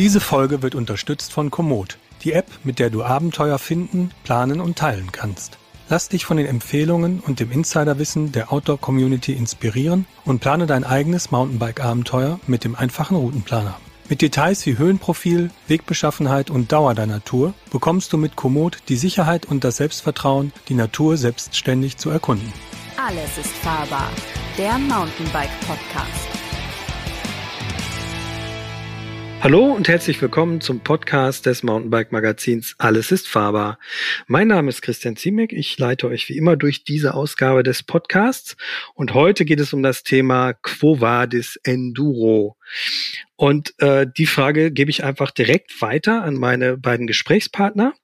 Diese Folge wird unterstützt von Komoot, die App, mit der du Abenteuer finden, planen und teilen kannst. Lass dich von den Empfehlungen und dem Insiderwissen der Outdoor-Community inspirieren und plane dein eigenes Mountainbike-Abenteuer mit dem einfachen Routenplaner. Mit Details wie Höhenprofil, Wegbeschaffenheit und Dauer deiner Tour bekommst du mit Komoot die Sicherheit und das Selbstvertrauen, die Natur selbstständig zu erkunden. Alles ist fahrbar. Der Mountainbike Podcast. Hallo und herzlich willkommen zum Podcast des Mountainbike Magazins Alles ist fahrbar. Mein Name ist Christian Ziemek. Ich leite euch wie immer durch diese Ausgabe des Podcasts und heute geht es um das Thema Quo Vadis Enduro. Und äh, die Frage gebe ich einfach direkt weiter an meine beiden Gesprächspartner.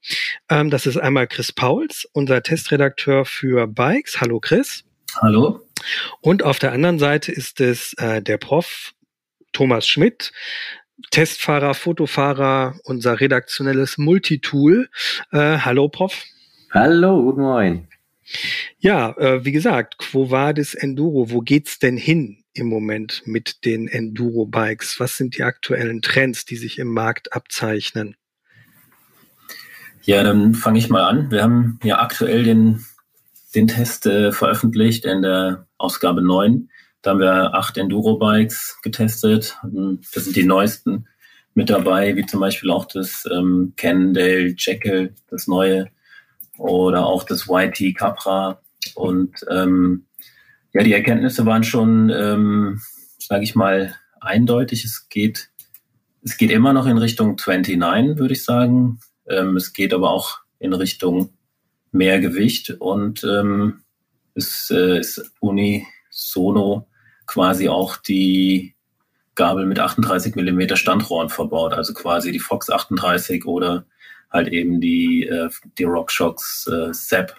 Ähm, das ist einmal Chris Pauls, unser Testredakteur für Bikes. Hallo Chris. Hallo. Und auf der anderen Seite ist es äh, der Prof Thomas Schmidt, Testfahrer, Fotofahrer, unser redaktionelles Multitool. Äh, hallo, Prof. Hallo, guten Morgen. Ja, äh, wie gesagt, Quo Vadis Enduro, wo geht's denn hin im Moment mit den Enduro-Bikes? Was sind die aktuellen Trends, die sich im Markt abzeichnen? Ja, dann fange ich mal an. Wir haben ja aktuell den, den Test äh, veröffentlicht in der Ausgabe 9. Da haben wir acht Enduro-Bikes getestet. Das sind die neuesten mit dabei, wie zum Beispiel auch das ähm, Cannondale Jekyll, das neue, oder auch das YT Capra. Und ähm, ja, die Erkenntnisse waren schon, ähm, sage ich mal, eindeutig. Es geht, es geht immer noch in Richtung 29, würde ich sagen. Ähm, es geht aber auch in Richtung mehr Gewicht und ähm, es äh, ist unisono quasi auch die Gabel mit 38 Millimeter Standrohren verbaut, also quasi die Fox 38 oder halt eben die, äh, die RockShox äh, SEP.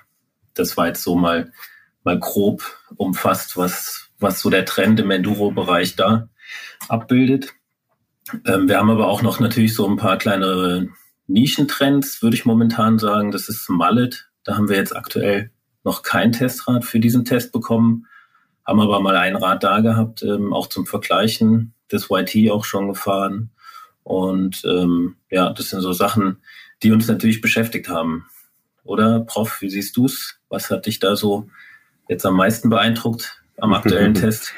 Das war jetzt so mal, mal grob umfasst, was, was so der Trend im Enduro-Bereich da abbildet. Ähm, wir haben aber auch noch natürlich so ein paar kleinere Nischentrends, würde ich momentan sagen. Das ist Mallet. Da haben wir jetzt aktuell noch kein Testrad für diesen Test bekommen haben aber mal ein Rad da gehabt, ähm, auch zum Vergleichen, das YT auch schon gefahren. Und ähm, ja, das sind so Sachen, die uns natürlich beschäftigt haben. Oder, Prof, wie siehst du's? Was hat dich da so jetzt am meisten beeindruckt am aktuellen Test?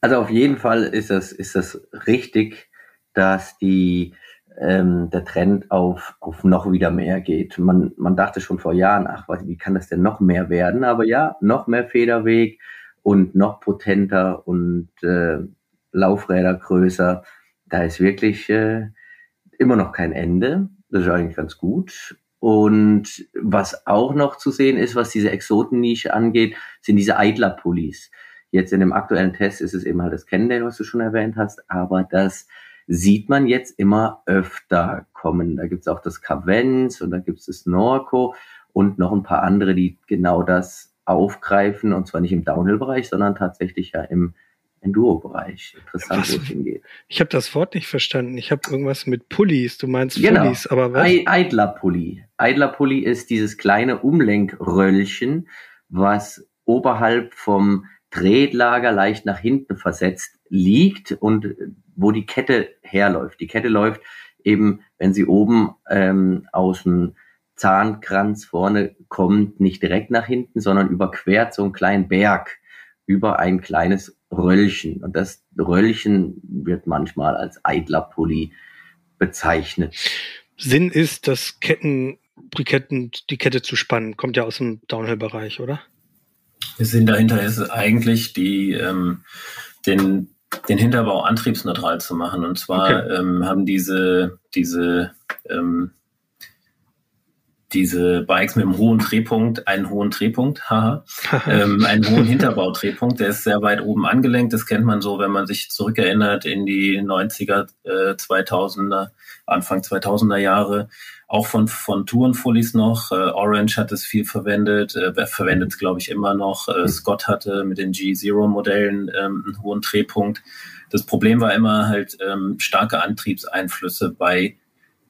Also auf jeden Fall ist das, ist das richtig, dass die, ähm, der Trend auf, auf noch wieder mehr geht. Man, man dachte schon vor Jahren, ach, wie kann das denn noch mehr werden? Aber ja, noch mehr Federweg, und noch potenter und äh, Laufräder größer. Da ist wirklich äh, immer noch kein Ende. Das ist eigentlich ganz gut. Und was auch noch zu sehen ist, was diese Exotennische angeht, sind diese Eidler-Pullis. Jetzt in dem aktuellen Test ist es eben halt das Cannondale, was du schon erwähnt hast, aber das sieht man jetzt immer öfter kommen. Da gibt's auch das Cavenz und da gibt's das Norco und noch ein paar andere, die genau das aufgreifen und zwar nicht im Downhill-Bereich, sondern tatsächlich ja im Enduro-Bereich. Interessant, was? wo es hingeht. Ich habe das Wort nicht verstanden. Ich habe irgendwas mit Pullis. Du meinst genau. Pullis, aber was? Eidler-Pulli. Eidler-Pulli ist dieses kleine Umlenkröllchen, was oberhalb vom Drehlager leicht nach hinten versetzt liegt und wo die Kette herläuft. Die Kette läuft eben, wenn sie oben ähm, aus dem Zahnkranz vorne kommt nicht direkt nach hinten, sondern überquert so einen kleinen Berg über ein kleines Röllchen. Und das Röllchen wird manchmal als Eidlerpulli bezeichnet. Sinn ist, dass Ketten, die, Ketten, die Kette zu spannen, kommt ja aus dem Downhill-Bereich, oder? Der Sinn dahinter ist eigentlich, die, ähm, den, den Hinterbau antriebsneutral zu machen. Und zwar okay. ähm, haben diese, diese ähm, diese Bikes mit einem hohen Drehpunkt, einen hohen Drehpunkt, haha, ähm, einen hohen Hinterbaudrehpunkt, der ist sehr weit oben angelenkt. Das kennt man so, wenn man sich zurückerinnert in die 90er, äh, 2000er, Anfang 2000er Jahre. Auch von, von Tourenfullies noch. Äh, Orange hat es viel verwendet, äh, verwendet es, glaube ich, immer noch. Äh, Scott hatte mit den G-Zero-Modellen ähm, einen hohen Drehpunkt. Das Problem war immer halt ähm, starke Antriebseinflüsse bei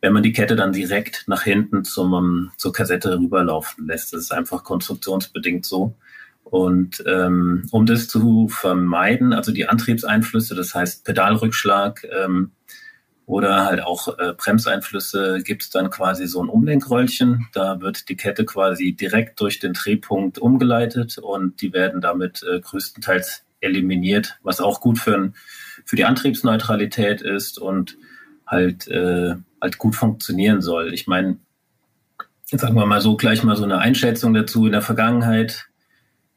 wenn man die Kette dann direkt nach hinten zum, zur Kassette rüberlaufen lässt. Das ist einfach konstruktionsbedingt so. Und ähm, um das zu vermeiden, also die Antriebseinflüsse, das heißt Pedalrückschlag, ähm, oder halt auch äh, Bremseinflüsse gibt es dann quasi so ein Umlenkröllchen. Da wird die Kette quasi direkt durch den Drehpunkt umgeleitet und die werden damit äh, größtenteils eliminiert, was auch gut für, für die Antriebsneutralität ist und halt, äh, halt gut funktionieren soll. Ich meine, sagen wir mal so, gleich mal so eine Einschätzung dazu. In der Vergangenheit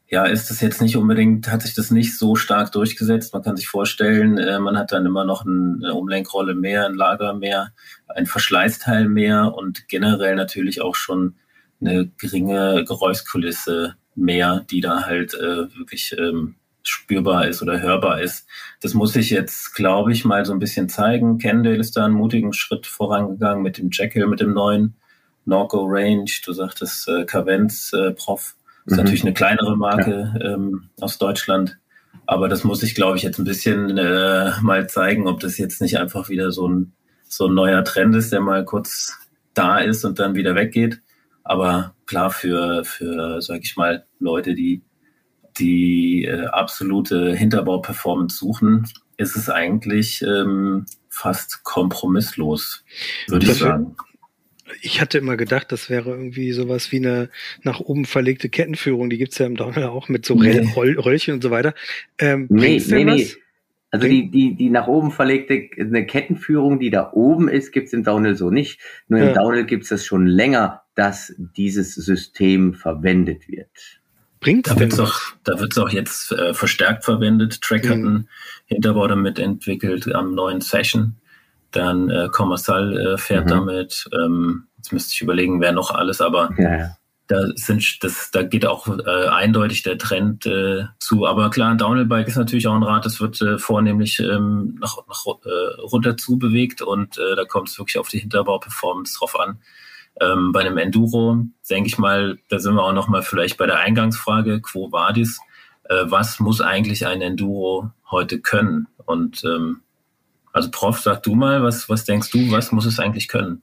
ja, ist das jetzt nicht unbedingt, hat sich das nicht so stark durchgesetzt. Man kann sich vorstellen, äh, man hat dann immer noch eine Umlenkrolle mehr, ein Lager mehr, ein Verschleißteil mehr und generell natürlich auch schon eine geringe Geräuschkulisse mehr, die da halt äh, wirklich ähm, spürbar ist oder hörbar ist. Das muss ich jetzt, glaube ich, mal so ein bisschen zeigen. Kendall ist da einen mutigen Schritt vorangegangen mit dem Jekyll, mit dem neuen Norco Range. Du sagtest äh, Cavenz äh, Prof ist mhm. natürlich eine kleinere Marke ja. ähm, aus Deutschland. Aber das muss ich, glaube ich, jetzt ein bisschen äh, mal zeigen, ob das jetzt nicht einfach wieder so ein, so ein neuer Trend ist, der mal kurz da ist und dann wieder weggeht. Aber klar, für, für sage ich mal, Leute, die die äh, absolute Hinterbau-Performance suchen, ist es eigentlich ähm, fast kompromisslos, würde ich sagen ich hatte immer gedacht, das wäre irgendwie sowas wie eine nach oben verlegte Kettenführung. Die gibt's ja im Downhill auch mit so nee. Roll Röllchen und so weiter. Ähm, nee, nee, nee. Also die, die, die nach oben verlegte eine Kettenführung, die da oben ist, gibt's im Downhill so nicht. Nur im ja. Downhill gibt's das schon länger, dass dieses System verwendet wird. Bringt da wird's auch, da wird's auch jetzt äh, verstärkt verwendet. Track mhm. hat einen Hinterbau damit entwickelt am neuen Session. Dann äh, Commercial äh, fährt mhm. damit. Ähm, jetzt müsste ich überlegen, wer noch alles, aber ja, da sind das, da geht auch äh, eindeutig der Trend äh, zu. Aber klar, ein Downhill-Bike ist natürlich auch ein Rad, das wird äh, vornehmlich ähm, nach, nach äh, runter zu bewegt und äh, da kommt es wirklich auf die Hinterbau-Performance drauf an. Ähm, bei einem Enduro, denke ich mal, da sind wir auch noch mal vielleicht bei der Eingangsfrage, Quo Vadis, äh, was muss eigentlich ein Enduro heute können? Und ähm, also Prof, sag du mal, was, was denkst du, was muss es eigentlich können?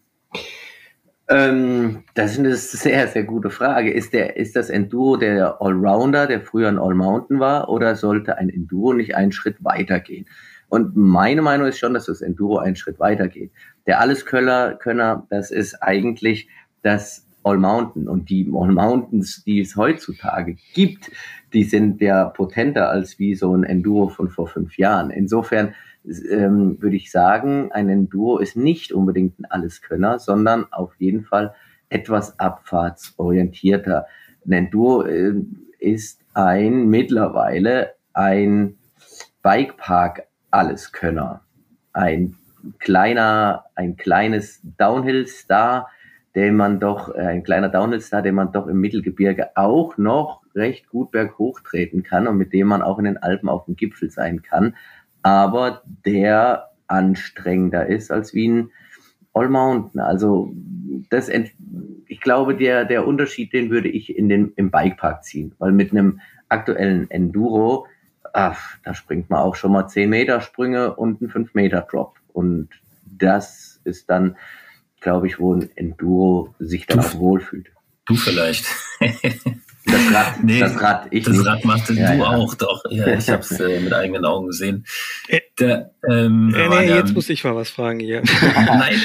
Ähm, das ist eine sehr, sehr gute Frage. Ist, der, ist das Enduro der Allrounder, der früher ein Allmountain war, oder sollte ein Enduro nicht einen Schritt weitergehen? Und meine Meinung ist schon, dass das Enduro einen Schritt weitergeht. Der Alleskönner, Könner, das ist eigentlich das All-Mountain. Und die All-Mountains, die es heutzutage gibt, die sind ja potenter als wie so ein Enduro von vor fünf Jahren. Insofern ähm, würde ich sagen, ein Enduro ist nicht unbedingt ein Alleskönner, sondern auf jeden Fall etwas abfahrtsorientierter. Ein Enduro äh, ist ein mittlerweile ein Bikepark Alleskönner. Ein kleiner, ein kleines Downhill-Star, den man doch, äh, ein kleiner Downhill-Star, den man doch im Mittelgebirge auch noch recht gut berghoch treten kann und mit dem man auch in den Alpen auf dem Gipfel sein kann aber der anstrengender ist als wie ein All Mountain. Also das, ich glaube, der, der Unterschied, den würde ich in den, im Bikepark ziehen, weil mit einem aktuellen Enduro, ach, da springt man auch schon mal 10 Meter Sprünge und ein 5 Meter Drop. Und das ist dann, glaube ich, wo ein Enduro sich dann du, auch wohlfühlt. Du vielleicht. Das Rad, nee, das Rad, ich das Rad machte ja, du ja. auch, doch. Ja, ich habe es äh, mit eigenen Augen gesehen. Äh, Der, ähm, äh, nee, jetzt muss ich mal was fragen hier. Nein.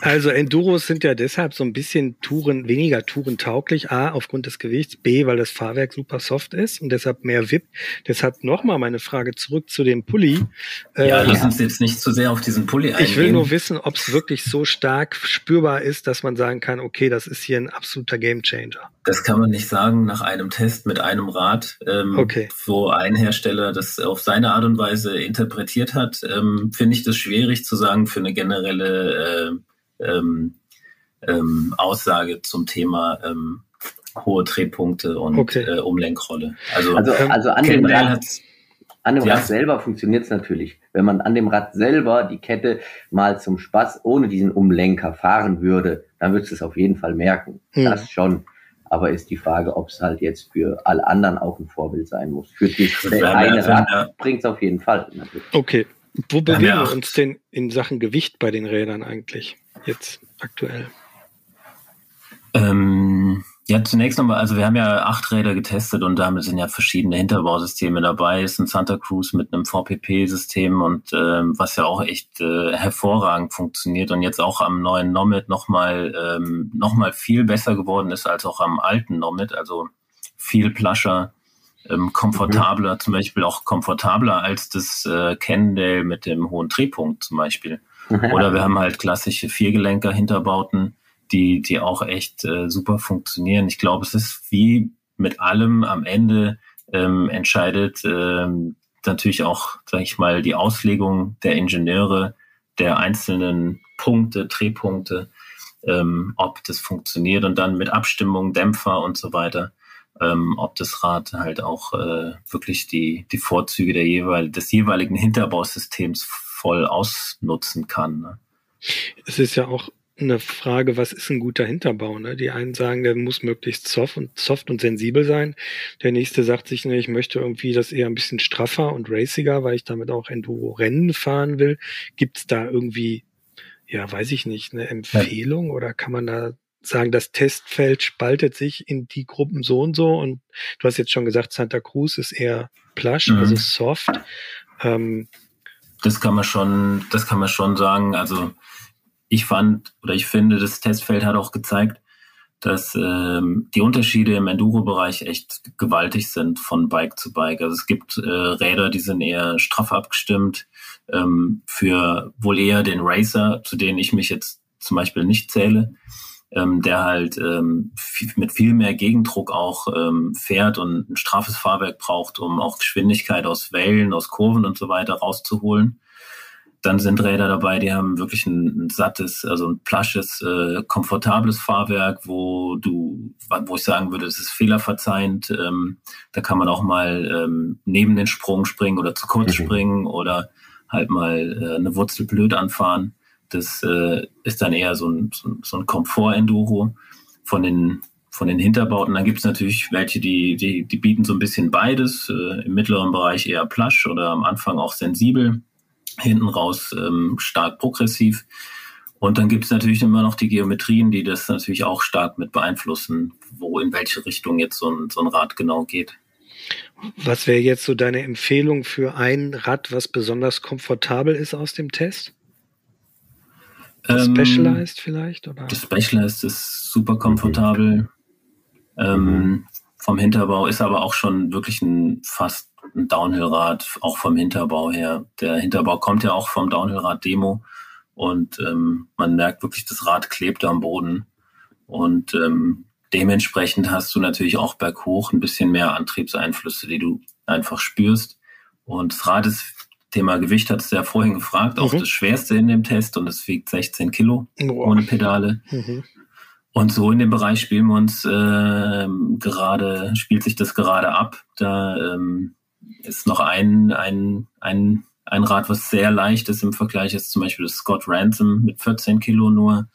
Also Enduros sind ja deshalb so ein bisschen Touren, weniger tourentauglich. A, aufgrund des Gewichts. B, weil das Fahrwerk super soft ist und deshalb mehr wippt. Deshalb nochmal meine Frage zurück zu dem Pulli. Ja, äh, lass uns jetzt nicht zu sehr auf diesen Pulli eingehen. Ich will nur wissen, ob es wirklich so stark spürbar ist, dass man sagen kann, okay, das ist hier ein absoluter Gamechanger. Das kann man nicht sagen nach einem Test mit einem Rad, ähm, okay. wo ein Hersteller das auf seine Art und Weise interpretiert hat. Ähm, Finde ich das schwierig zu sagen für eine generelle äh, ähm, ähm, Aussage zum Thema ähm, hohe Drehpunkte und okay. äh, Umlenkrolle. Also, also, also an dem Rad, an dem ja. Rad selber funktioniert es natürlich. Wenn man an dem Rad selber die Kette mal zum Spaß ohne diesen Umlenker fahren würde, dann würdest du es auf jeden Fall merken. Hm. Das schon. Aber ist die Frage, ob es halt jetzt für alle anderen auch ein Vorbild sein muss. Für das eine Rad bringt es auf jeden Fall. Natürlich. Okay. Wo bewegen ja, wir uns denn in Sachen Gewicht bei den Rädern eigentlich jetzt aktuell? Ähm, Ja, zunächst nochmal, also wir haben ja acht Räder getestet und damit sind ja verschiedene Hinterbausysteme dabei. Es ist ein Santa Cruz mit einem VPP-System und ähm, was ja auch echt äh, hervorragend funktioniert und jetzt auch am neuen Nomad nochmal ähm, noch mal viel besser geworden ist als auch am alten Nomad. Also viel plascher, ähm, komfortabler, mhm. zum Beispiel auch komfortabler als das äh, Cannondale mit dem hohen Drehpunkt zum Beispiel. Oder wir haben halt klassische Viergelenker-Hinterbauten die, die auch echt äh, super funktionieren. Ich glaube, es ist wie mit allem am Ende ähm, entscheidet ähm, natürlich auch, sage ich mal, die Auslegung der Ingenieure der einzelnen Punkte, Drehpunkte, ähm, ob das funktioniert und dann mit Abstimmung, Dämpfer und so weiter, ähm, ob das Rad halt auch äh, wirklich die, die Vorzüge der jeweil, des jeweiligen Hinterbausystems voll ausnutzen kann. Ne? Es ist ja auch eine Frage, was ist ein guter Hinterbau? Ne? Die einen sagen, der muss möglichst soft und, soft und sensibel sein. Der nächste sagt sich, ne, ich möchte irgendwie das eher ein bisschen straffer und raciger, weil ich damit auch Enduro-Rennen fahren will. Gibt es da irgendwie, ja, weiß ich nicht, eine Empfehlung oder kann man da sagen, das Testfeld spaltet sich in die Gruppen so und so und du hast jetzt schon gesagt, Santa Cruz ist eher plush, mhm. also soft. Ähm, das kann man schon, das kann man schon sagen. Also ich fand oder ich finde, das Testfeld hat auch gezeigt, dass ähm, die Unterschiede im Enduro-Bereich echt gewaltig sind von Bike zu Bike. Also es gibt äh, Räder, die sind eher straff abgestimmt ähm, für wohl eher den Racer, zu denen ich mich jetzt zum Beispiel nicht zähle, ähm, der halt ähm, mit viel mehr Gegendruck auch ähm, fährt und ein straffes Fahrwerk braucht, um auch Geschwindigkeit aus Wellen, aus Kurven und so weiter rauszuholen. Dann sind Räder dabei, die haben wirklich ein, ein sattes, also ein plasches, äh, komfortables Fahrwerk, wo du, wo ich sagen würde, es ist fehlerverzeihend. Ähm, da kann man auch mal ähm, neben den Sprung springen oder zu kurz mhm. springen oder halt mal äh, eine Wurzel blöd anfahren. Das äh, ist dann eher so ein, so, so ein Komfort-Enduro von den von den Hinterbauten. Dann gibt es natürlich welche, die, die, die bieten so ein bisschen beides. Äh, Im mittleren Bereich eher plasch oder am Anfang auch sensibel hinten raus ähm, stark progressiv. Und dann gibt es natürlich immer noch die Geometrien, die das natürlich auch stark mit beeinflussen, wo in welche Richtung jetzt so ein, so ein Rad genau geht. Was wäre jetzt so deine Empfehlung für ein Rad, was besonders komfortabel ist aus dem Test? Ähm, Specialized vielleicht? Oder? Das Specialized ist super komfortabel. Mhm. Ähm, vom Hinterbau ist aber auch schon wirklich ein fast ein Downhill-Rad, auch vom Hinterbau her. Der Hinterbau kommt ja auch vom Downhill-Rad-Demo und ähm, man merkt wirklich, das Rad klebt am Boden und ähm, dementsprechend hast du natürlich auch berghoch ein bisschen mehr Antriebseinflüsse, die du einfach spürst. Und das Rad ist, Thema Gewicht hat es ja vorhin gefragt, mhm. auch das schwerste in dem Test und es wiegt 16 Kilo Boah. ohne Pedale. Mhm. Und so in dem Bereich spielen wir uns äh, gerade, spielt sich das gerade ab. Da ähm, ist noch ein, ein, ein, ein Rad, was sehr leicht ist im Vergleich, ist zum Beispiel das Scott Ransom mit 14 Kilo nur.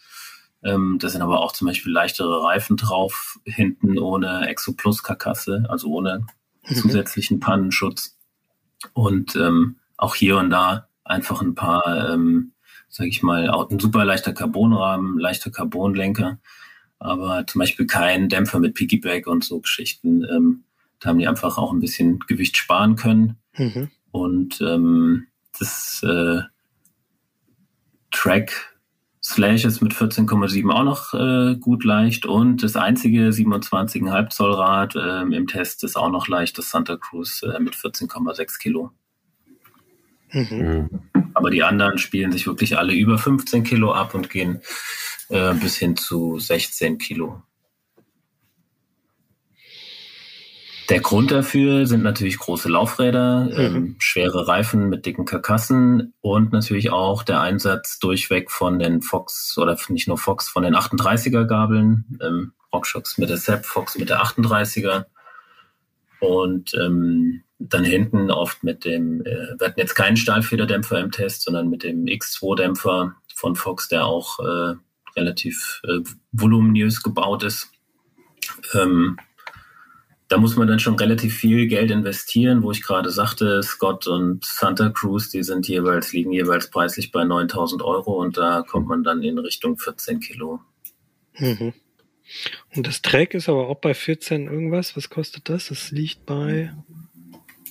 Ähm, da sind aber auch zum Beispiel leichtere Reifen drauf, hinten ohne Exo Plus Karkasse, also ohne mhm. zusätzlichen Pannenschutz. Und ähm, auch hier und da einfach ein paar, ähm, sage ich mal, auch ein super leichter Carbonrahmen, leichter Carbonlenker, aber zum Beispiel kein Dämpfer mit Piggyback und so Geschichten. Ähm, da haben die einfach auch ein bisschen Gewicht sparen können. Mhm. Und ähm, das äh, Track Slash ist mit 14,7 auch noch äh, gut leicht und das einzige 27,5 Zoll Rad äh, im Test ist auch noch leicht, das Santa Cruz äh, mit 14,6 Kilo. Mhm. Aber die anderen spielen sich wirklich alle über 15 Kilo ab und gehen äh, bis hin zu 16 Kilo. Der Grund dafür sind natürlich große Laufräder, mhm. ähm, schwere Reifen mit dicken Karkassen und natürlich auch der Einsatz durchweg von den Fox oder nicht nur Fox, von den 38er Gabeln, ähm, Rockshocks mit der Sepp, Fox mit der 38er und ähm, dann hinten oft mit dem, äh, wir hatten jetzt keinen Stahlfederdämpfer im Test, sondern mit dem X2-Dämpfer von Fox, der auch äh, relativ äh, voluminös gebaut ist. Ähm, da muss man dann schon relativ viel Geld investieren, wo ich gerade sagte, Scott und Santa Cruz, die sind jeweils, liegen jeweils preislich bei 9000 Euro und da kommt man dann in Richtung 14 Kilo. Mhm. Und das Track ist aber auch bei 14 irgendwas. Was kostet das? Das liegt bei.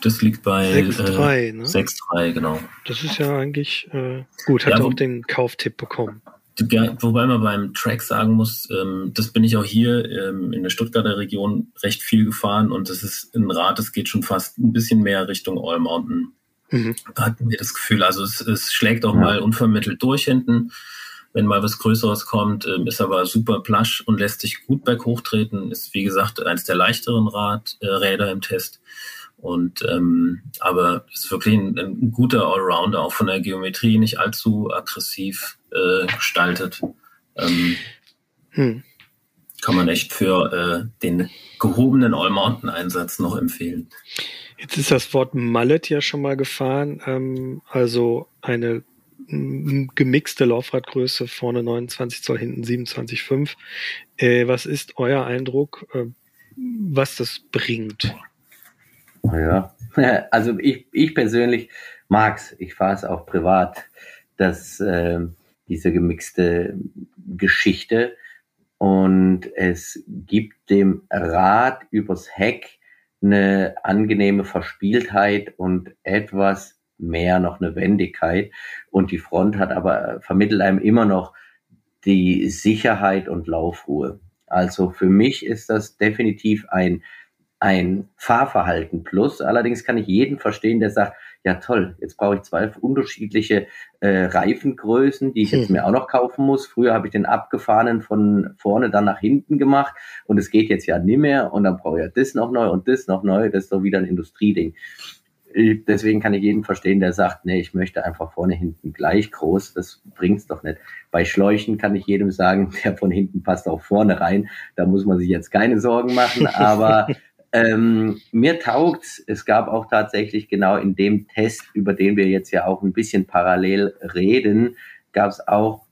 Das liegt bei 6,3, äh, ne? 6,3, genau. Das ist ja eigentlich äh, gut. Hat ja, auch den Kauftipp bekommen. Wobei man beim Track sagen muss, ähm, das bin ich auch hier ähm, in der Stuttgarter Region recht viel gefahren und das ist ein Rad, das geht schon fast ein bisschen mehr Richtung All Mountain. Mhm. Hatten wir das Gefühl. Also es, es schlägt auch ja. mal unvermittelt durch hinten. Wenn mal was Größeres kommt, ähm, ist aber super plasch und lässt sich gut berghoch treten. Ist wie gesagt eines der leichteren Rad, äh, Räder im Test. Und ähm, aber ist wirklich ein, ein, guter Allrounder, auch von der Geometrie nicht allzu aggressiv äh, gestaltet. Ähm, hm. Kann man echt für äh, den gehobenen All-Mountain-Einsatz noch empfehlen. Jetzt ist das Wort Mallet ja schon mal gefahren, ähm, also eine gemixte Laufradgröße, vorne 29 Zoll, hinten 27,5. Äh, was ist euer Eindruck, äh, was das bringt? Ja, also ich, ich persönlich mag's. Ich fahre es auch privat, dass äh, diese gemixte Geschichte und es gibt dem Rad übers Heck eine angenehme Verspieltheit und etwas mehr noch eine Wendigkeit und die Front hat aber vermittelt einem immer noch die Sicherheit und Laufruhe. Also für mich ist das definitiv ein ein Fahrverhalten plus. Allerdings kann ich jeden verstehen, der sagt, ja toll, jetzt brauche ich zwei unterschiedliche äh, Reifengrößen, die ich jetzt hm. mir auch noch kaufen muss. Früher habe ich den abgefahrenen von vorne dann nach hinten gemacht und es geht jetzt ja nicht mehr und dann brauche ich ja das noch neu und das noch neu. Das ist doch wieder ein Industrieding. Äh, deswegen kann ich jeden verstehen, der sagt, nee, ich möchte einfach vorne, hinten gleich groß. Das bringt's doch nicht. Bei Schläuchen kann ich jedem sagen, der von hinten passt auch vorne rein. Da muss man sich jetzt keine Sorgen machen. Aber ähm, mir taugt, es gab auch tatsächlich genau in dem Test, über den wir jetzt ja auch ein bisschen parallel reden, gab es auch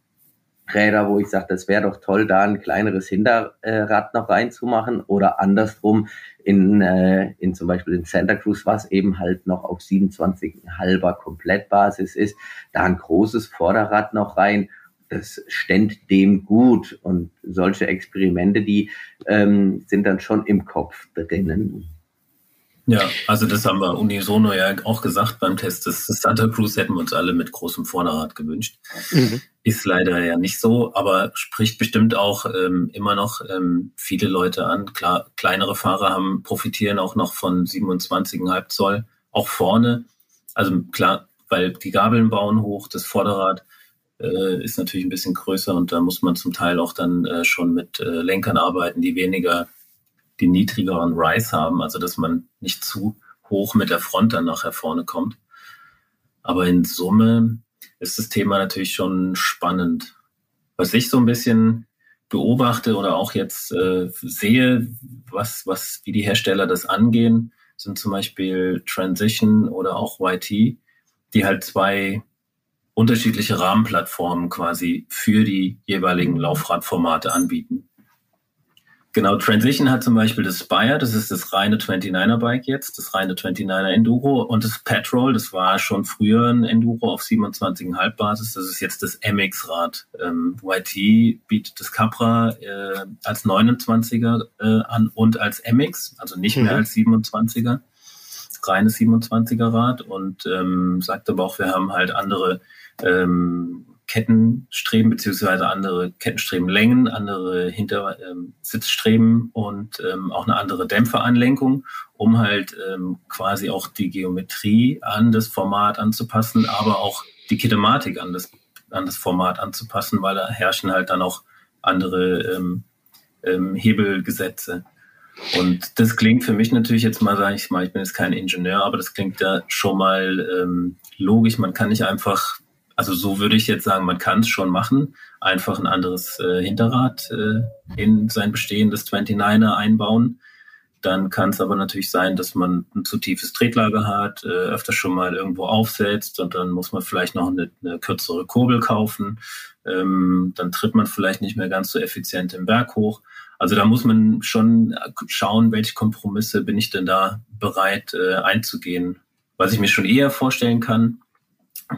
Räder, wo ich sage, das wäre doch toll, da ein kleineres Hinterrad noch reinzumachen oder andersrum in, äh, in zum Beispiel in Santa Cruz, was eben halt noch auf 27 halber Komplettbasis ist, da ein großes Vorderrad noch rein das ständ dem gut. Und solche Experimente, die ähm, sind dann schon im Kopf drinnen. Ja, also das haben wir unisono ja auch gesagt beim Test. Das, das Santa Cruz hätten wir uns alle mit großem Vorderrad gewünscht. Mhm. Ist leider ja nicht so, aber spricht bestimmt auch ähm, immer noch ähm, viele Leute an. Klar, kleinere Fahrer haben profitieren auch noch von 27,5 Zoll, auch vorne. Also klar, weil die Gabeln bauen hoch, das Vorderrad äh, ist natürlich ein bisschen größer und da muss man zum Teil auch dann äh, schon mit äh, Lenkern arbeiten, die weniger, die niedrigeren Rise haben, also dass man nicht zu hoch mit der Front dann nachher vorne kommt. Aber in Summe ist das Thema natürlich schon spannend. Was ich so ein bisschen beobachte oder auch jetzt äh, sehe, was, was, wie die Hersteller das angehen, sind zum Beispiel Transition oder auch YT, die halt zwei unterschiedliche Rahmenplattformen quasi für die jeweiligen Laufradformate anbieten. Genau, Transition hat zum Beispiel das Spire, das ist das reine 29er Bike jetzt, das reine 29er Enduro und das Petrol, das war schon früher ein Enduro auf 27,5 Basis, das ist jetzt das MX-Rad. Ähm, YT bietet das Capra äh, als 29er äh, an und als MX, also nicht mehr mhm. als 27er, reines 27er Rad und ähm, sagt aber auch, wir haben halt andere ähm, Kettenstreben beziehungsweise andere Kettenstrebenlängen, andere Hintersitzstreben ähm, und ähm, auch eine andere Dämpferanlenkung, um halt ähm, quasi auch die Geometrie an das Format anzupassen, aber auch die Kinematik an das, an das Format anzupassen, weil da herrschen halt dann auch andere ähm, ähm, Hebelgesetze. Und das klingt für mich natürlich jetzt mal, sage ich mal, ich bin jetzt kein Ingenieur, aber das klingt ja schon mal ähm, logisch. Man kann nicht einfach also so würde ich jetzt sagen, man kann es schon machen. Einfach ein anderes äh, Hinterrad äh, in sein bestehendes 29er einbauen. Dann kann es aber natürlich sein, dass man ein zu tiefes Tretlager hat, äh, öfter schon mal irgendwo aufsetzt und dann muss man vielleicht noch eine, eine kürzere Kurbel kaufen. Ähm, dann tritt man vielleicht nicht mehr ganz so effizient im Berg hoch. Also da muss man schon schauen, welche Kompromisse bin ich denn da bereit äh, einzugehen. Was ich mir schon eher vorstellen kann,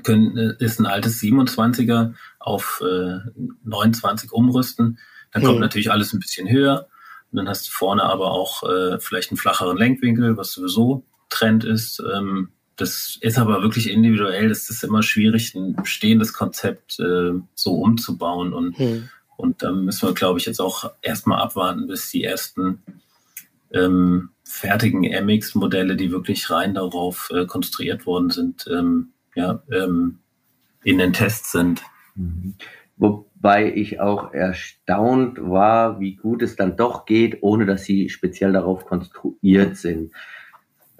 können, äh, ist ein altes 27er auf äh, 29 umrüsten. Dann kommt mhm. natürlich alles ein bisschen höher. Und dann hast du vorne aber auch äh, vielleicht einen flacheren Lenkwinkel, was sowieso Trend ist. Ähm, das ist aber wirklich individuell. Das ist immer schwierig, ein bestehendes Konzept äh, so umzubauen. Und, mhm. und da müssen wir, glaube ich, jetzt auch erstmal abwarten, bis die ersten ähm, fertigen MX-Modelle, die wirklich rein darauf äh, konstruiert worden sind, ähm, ja, ähm, in den Tests sind. Mhm. Wobei ich auch erstaunt war, wie gut es dann doch geht, ohne dass sie speziell darauf konstruiert sind.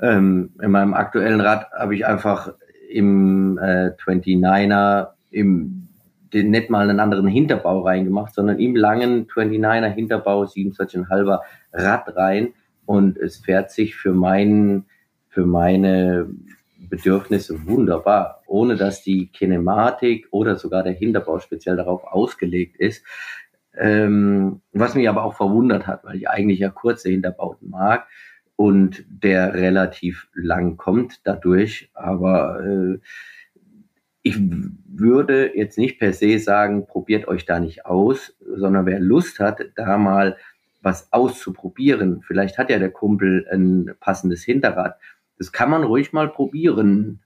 Ähm, in meinem aktuellen Rad habe ich einfach im äh, 29er im den, nicht mal einen anderen Hinterbau reingemacht, sondern im langen 29er Hinterbau 27,5er Rad rein und es fährt sich für meinen für meine Bedürfnisse wunderbar, ohne dass die Kinematik oder sogar der Hinterbau speziell darauf ausgelegt ist. Ähm, was mich aber auch verwundert hat, weil ich eigentlich ja kurze Hinterbauten mag und der relativ lang kommt dadurch. Aber äh, ich würde jetzt nicht per se sagen, probiert euch da nicht aus, sondern wer Lust hat, da mal was auszuprobieren, vielleicht hat ja der Kumpel ein passendes Hinterrad das kann man ruhig mal probieren.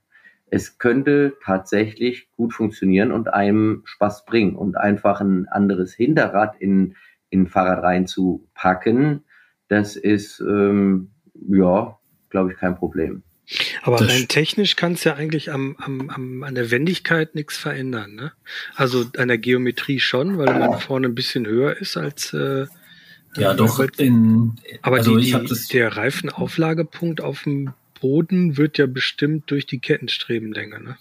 Es könnte tatsächlich gut funktionieren und einem Spaß bringen und einfach ein anderes Hinterrad in, in Fahrrad reinzupacken, das ist, ähm, ja, glaube ich, kein Problem. Aber das rein technisch kann es ja eigentlich am, am, am, an der Wendigkeit nichts verändern. Ne? Also an der Geometrie schon, weil man vorne ein bisschen höher ist als. Äh, ja, doch. In, aber also die, die, der Reifenauflagepunkt auf dem Boden wird ja bestimmt durch die Kettenstrebenlänge, ne?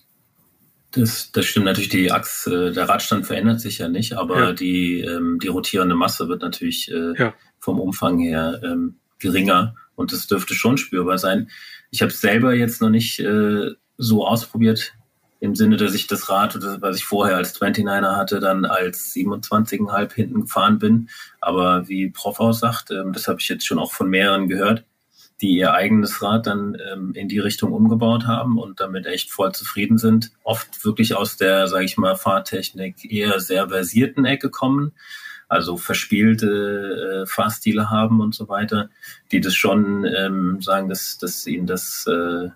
Das, das stimmt natürlich, die Achse, der Radstand verändert sich ja nicht, aber ja. die, ähm, die rotierende Masse wird natürlich äh, ja. vom Umfang her ähm, geringer und das dürfte schon spürbar sein. Ich habe es selber jetzt noch nicht äh, so ausprobiert, im Sinne, dass ich das Rad, was ich vorher als 29er hatte, dann als 27,5 hinten gefahren bin. Aber wie Prof auch sagt, ähm, das habe ich jetzt schon auch von mehreren gehört, die ihr eigenes Rad dann ähm, in die Richtung umgebaut haben und damit echt voll zufrieden sind. Oft wirklich aus der, sage ich mal, Fahrtechnik eher sehr versierten Ecke kommen, also verspielte äh, Fahrstile haben und so weiter, die das schon ähm, sagen, dass, dass ihnen das, äh,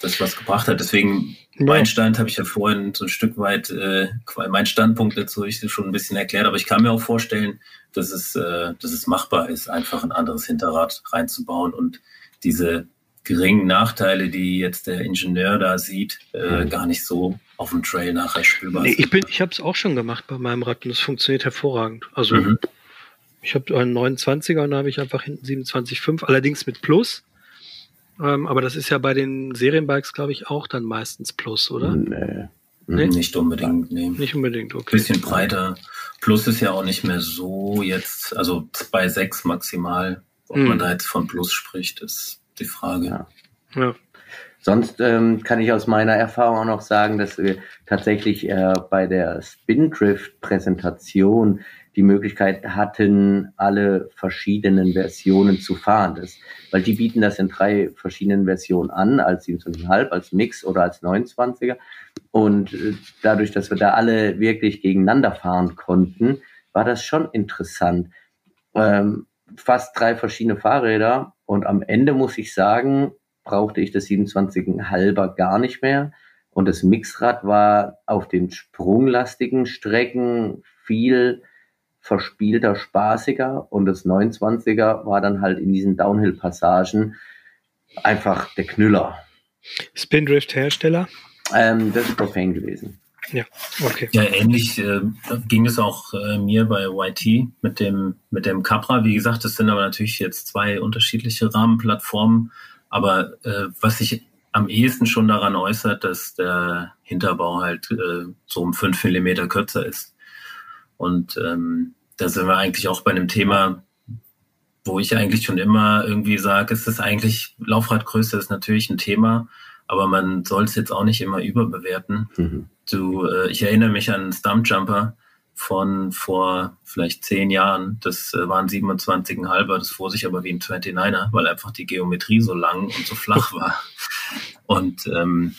das was gebracht hat. Deswegen ja. mein Stand habe ich ja vorhin so ein Stück weit, äh, mein Standpunkt dazu habe ich schon ein bisschen erklärt, aber ich kann mir auch vorstellen, dass es, äh, dass es machbar ist, einfach ein anderes Hinterrad reinzubauen und diese geringen Nachteile, die jetzt der Ingenieur da sieht, äh, mhm. gar nicht so auf dem Trail nachher spürbar nee, Ich, bin, ich habe es auch schon gemacht bei meinem Rad und es funktioniert hervorragend. Also mhm. ich habe einen 29er und da habe ich einfach hinten 27,5, allerdings mit Plus. Ähm, aber das ist ja bei den Serienbikes, glaube ich, auch dann meistens Plus, oder? Nee. nee? Nicht unbedingt, nee. Nicht unbedingt, okay. Bisschen breiter. Plus ist ja auch nicht mehr so jetzt, also bei 6 maximal ob hm. man da jetzt von Plus spricht, ist die Frage. Ja. ja. Sonst ähm, kann ich aus meiner Erfahrung auch noch sagen, dass wir tatsächlich äh, bei der Spindrift-Präsentation die Möglichkeit hatten, alle verschiedenen Versionen zu fahren. Das, weil die bieten das in drei verschiedenen Versionen an, als 27,5, als Mix oder als 29er. Und äh, dadurch, dass wir da alle wirklich gegeneinander fahren konnten, war das schon interessant. Ähm, fast drei verschiedene Fahrräder und am Ende muss ich sagen, brauchte ich das 27,5er gar nicht mehr. Und das Mixrad war auf den sprunglastigen Strecken viel verspielter, spaßiger und das 29er war dann halt in diesen Downhill-Passagen einfach der Knüller. Spindrift-Hersteller? Ähm, das ist Profane gewesen. Ja, okay. Ja, ähnlich äh, ging es auch äh, mir bei YT mit dem, mit dem Capra. Wie gesagt, das sind aber natürlich jetzt zwei unterschiedliche Rahmenplattformen. Aber äh, was sich am ehesten schon daran äußert, dass der Hinterbau halt äh, so um fünf Millimeter kürzer ist. Und ähm, da sind wir eigentlich auch bei einem Thema, wo ich eigentlich schon immer irgendwie sage, es ist eigentlich, Laufradgröße ist natürlich ein Thema, aber man soll es jetzt auch nicht immer überbewerten. Mhm. Du, äh, ich erinnere mich an Stumpjumper von vor vielleicht zehn Jahren. Das äh, waren 27,5er, das fuhr sich aber wie ein 29er, weil einfach die Geometrie so lang und so flach war. Und ähm,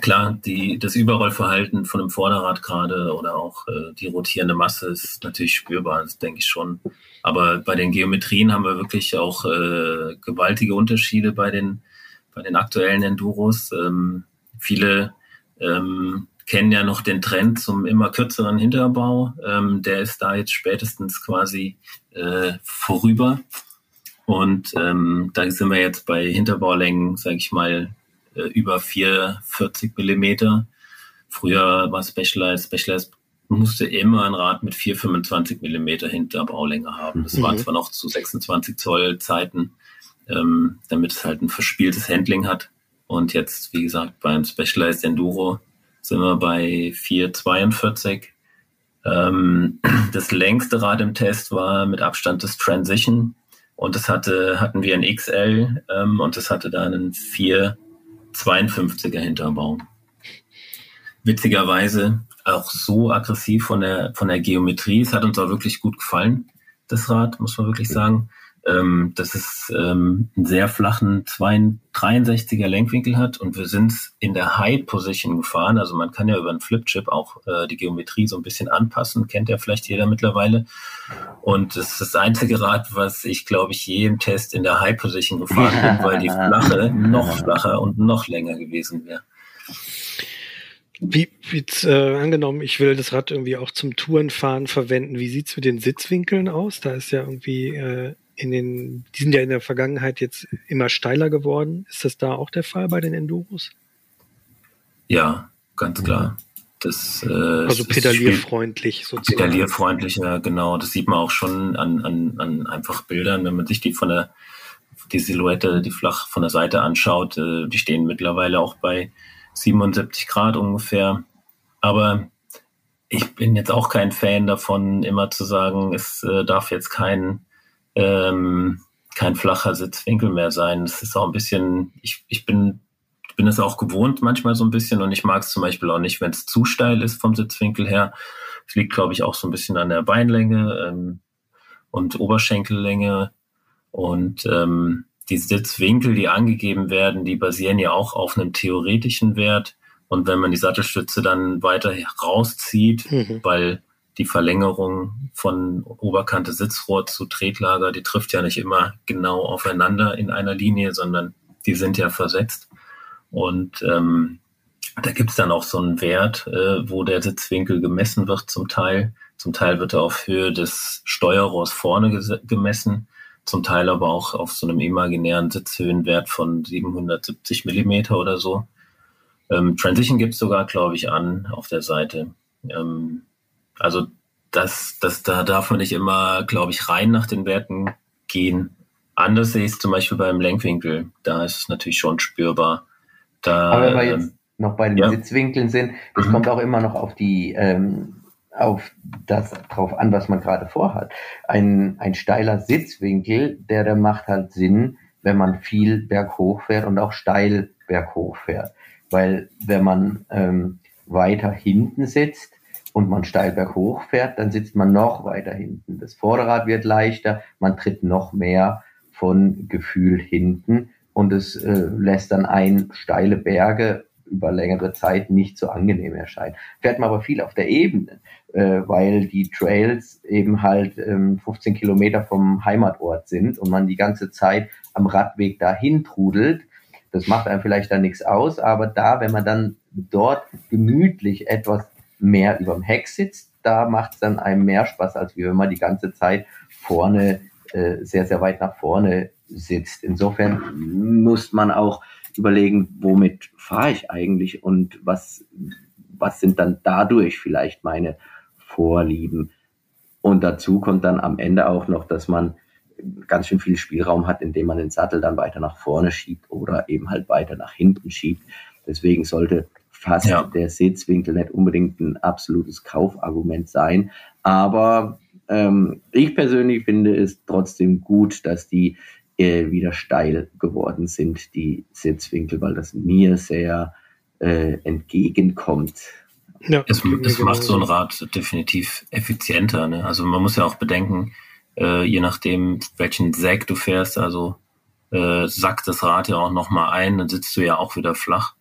klar, die, das Überrollverhalten von dem Vorderrad gerade oder auch äh, die rotierende Masse ist natürlich spürbar, das denke ich schon. Aber bei den Geometrien haben wir wirklich auch äh, gewaltige Unterschiede bei den, bei den aktuellen Enduros. Ähm, viele ähm, kennen ja noch den Trend zum immer kürzeren Hinterbau. Ähm, der ist da jetzt spätestens quasi äh, vorüber. Und ähm, da sind wir jetzt bei Hinterbaulängen, sage ich mal, äh, über 440 Millimeter. Früher war Specialized, Specialized musste immer ein Rad mit 425 Millimeter Hinterbaulänge haben. Das mhm. war zwar noch zu 26 Zoll Zeiten, ähm, damit es halt ein verspieltes Handling hat. Und jetzt, wie gesagt, beim Specialized Enduro sind wir bei 4,42. Ähm, das längste Rad im Test war mit Abstand das Transition und das hatte, hatten wir ein XL ähm, und das hatte da einen 4,52er Hinterbau. Witzigerweise auch so aggressiv von der, von der Geometrie. Es hat uns auch wirklich gut gefallen, das Rad, muss man wirklich sagen ähm, dass es ähm, einen sehr flachen 63er Lenkwinkel hat und wir sind in der High Position gefahren. Also man kann ja über einen Flipchip auch äh, die Geometrie so ein bisschen anpassen, kennt ja vielleicht jeder mittlerweile. Und das ist das einzige Rad, was ich glaube ich je im Test in der High Position gefahren bin, weil die flache noch flacher und noch länger gewesen wäre. Wie, wie äh, angenommen, ich will das Rad irgendwie auch zum Tourenfahren verwenden. Wie sieht's mit den Sitzwinkeln aus? Da ist ja irgendwie äh, in den, die sind ja in der Vergangenheit jetzt immer steiler geworden. Ist das da auch der Fall bei den Enduros? Ja, ganz klar. Das, äh, also pedalierfreundlich sozusagen. Pedalierfreundlicher, genau. Das sieht man auch schon an, an, an einfach Bildern, wenn man sich die von der die Silhouette, die flach von der Seite anschaut. Äh, die stehen mittlerweile auch bei 77 Grad ungefähr. Aber ich bin jetzt auch kein Fan davon, immer zu sagen, es äh, darf jetzt kein ähm, kein flacher Sitzwinkel mehr sein. Das ist auch ein bisschen, ich, ich bin, bin es auch gewohnt manchmal so ein bisschen und ich mag es zum Beispiel auch nicht, wenn es zu steil ist vom Sitzwinkel her. Es liegt, glaube ich, auch so ein bisschen an der Beinlänge ähm, und Oberschenkellänge und ähm, die Sitzwinkel, die angegeben werden, die basieren ja auch auf einem theoretischen Wert. Und wenn man die Sattelstütze dann weiter rauszieht, mhm. weil die Verlängerung von Oberkante Sitzrohr zu Tretlager, die trifft ja nicht immer genau aufeinander in einer Linie, sondern die sind ja versetzt. Und ähm, da gibt's dann auch so einen Wert, äh, wo der Sitzwinkel gemessen wird zum Teil. Zum Teil wird er auf Höhe des Steuerrohrs vorne gemessen, zum Teil aber auch auf so einem imaginären Sitzhöhenwert von 770 Millimeter oder so. Ähm, Transition gibt's sogar, glaube ich, an auf der Seite. Ähm, also das, das, da darf man nicht immer, glaube ich, rein nach den Werten gehen. Anders sehe ich es zum Beispiel beim Lenkwinkel. Da ist es natürlich schon spürbar. Da, Aber wenn wir jetzt ähm, noch bei den ja. Sitzwinkeln sind, es mhm. kommt auch immer noch auf die ähm, auf das drauf an, was man gerade vorhat. Ein, ein steiler Sitzwinkel, der, der macht halt Sinn, wenn man viel berghoch fährt und auch steil berghoch fährt. Weil wenn man ähm, weiter hinten sitzt, und man steil berghoch fährt, dann sitzt man noch weiter hinten. Das Vorderrad wird leichter, man tritt noch mehr von Gefühl hinten und es äh, lässt dann ein steile Berge über längere Zeit nicht so angenehm erscheinen. Fährt man aber viel auf der Ebene, äh, weil die Trails eben halt ähm, 15 Kilometer vom Heimatort sind und man die ganze Zeit am Radweg dahin trudelt. Das macht einem vielleicht dann nichts aus, aber da, wenn man dann dort gemütlich etwas mehr über dem Heck sitzt, da macht es dann einem mehr Spaß, als wie wenn man die ganze Zeit vorne, äh, sehr, sehr weit nach vorne sitzt. Insofern muss man auch überlegen, womit fahre ich eigentlich und was, was sind dann dadurch vielleicht meine Vorlieben. Und dazu kommt dann am Ende auch noch, dass man ganz schön viel Spielraum hat, indem man den Sattel dann weiter nach vorne schiebt oder eben halt weiter nach hinten schiebt. Deswegen sollte fast ja. der Sitzwinkel nicht unbedingt ein absolutes Kaufargument sein. Aber ähm, ich persönlich finde es trotzdem gut, dass die äh, wieder steil geworden sind, die Sitzwinkel, weil das mir sehr äh, entgegenkommt. Ja, es, es macht so ein Rad definitiv effizienter. Ne? Also man muss ja auch bedenken, äh, je nachdem, welchen Säg du fährst, also äh, sackt das Rad ja auch nochmal ein, dann sitzt du ja auch wieder flach.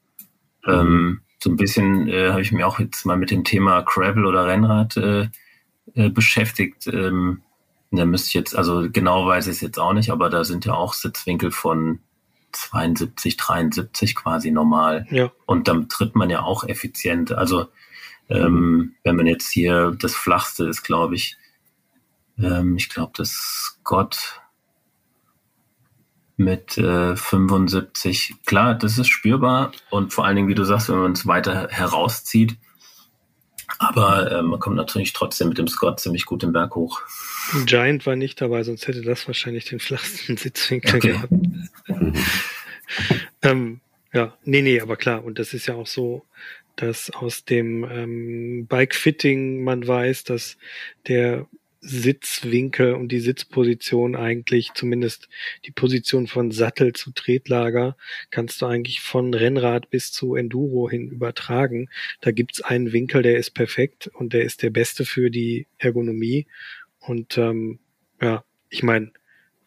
Ähm, so ein bisschen äh, habe ich mir auch jetzt mal mit dem Thema Gravel oder Rennrad äh, äh, beschäftigt. Ähm, da müsste ich jetzt, also genau weiß ich es jetzt auch nicht, aber da sind ja auch Sitzwinkel von 72, 73 quasi normal. Ja. Und dann tritt man ja auch effizient. Also ähm, wenn man jetzt hier das flachste ist, glaube ich, ähm, ich glaube, das Scott mit äh, 75. Klar, das ist spürbar und vor allen Dingen, wie du sagst, wenn man es weiter herauszieht. Aber äh, man kommt natürlich trotzdem mit dem Scott ziemlich gut den Berg hoch. Giant war nicht dabei, sonst hätte das wahrscheinlich den flachsten Sitzwinkel Okay. gehabt. ähm, ja, nee, nee, aber klar. Und das ist ja auch so, dass aus dem ähm, Bike-Fitting man weiß, dass der Sitzwinkel und die Sitzposition eigentlich, zumindest die Position von Sattel zu Tretlager, kannst du eigentlich von Rennrad bis zu Enduro hin übertragen. Da gibt's einen Winkel, der ist perfekt und der ist der beste für die Ergonomie. Und ähm, ja, ich meine,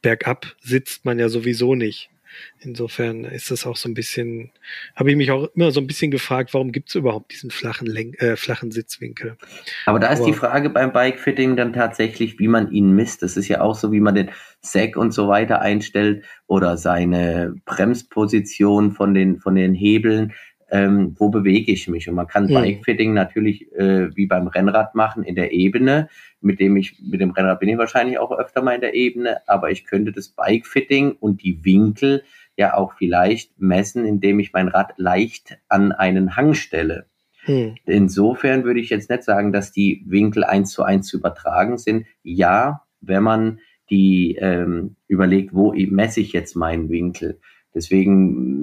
bergab sitzt man ja sowieso nicht. Insofern ist das auch so ein bisschen, habe ich mich auch immer so ein bisschen gefragt, warum gibt es überhaupt diesen flachen, Lenk äh, flachen Sitzwinkel? Aber da ist Aber- die Frage beim Bikefitting dann tatsächlich, wie man ihn misst. Das ist ja auch so, wie man den Sack und so weiter einstellt oder seine Bremsposition von den, von den Hebeln. Ähm, wo bewege ich mich? Und man kann Mhm. Bikefitting natürlich äh, wie beim Rennrad machen in der Ebene, mit dem ich, mit dem Rennrad bin ich wahrscheinlich auch öfter mal in der Ebene, aber ich könnte das Bikefitting und die Winkel ja auch vielleicht messen, indem ich mein Rad leicht an einen Hang stelle. Hm. Insofern würde ich jetzt nicht sagen, dass die Winkel eins zu eins zu übertragen sind. Ja, wenn man die ähm, überlegt, wo messe ich jetzt meinen Winkel. Deswegen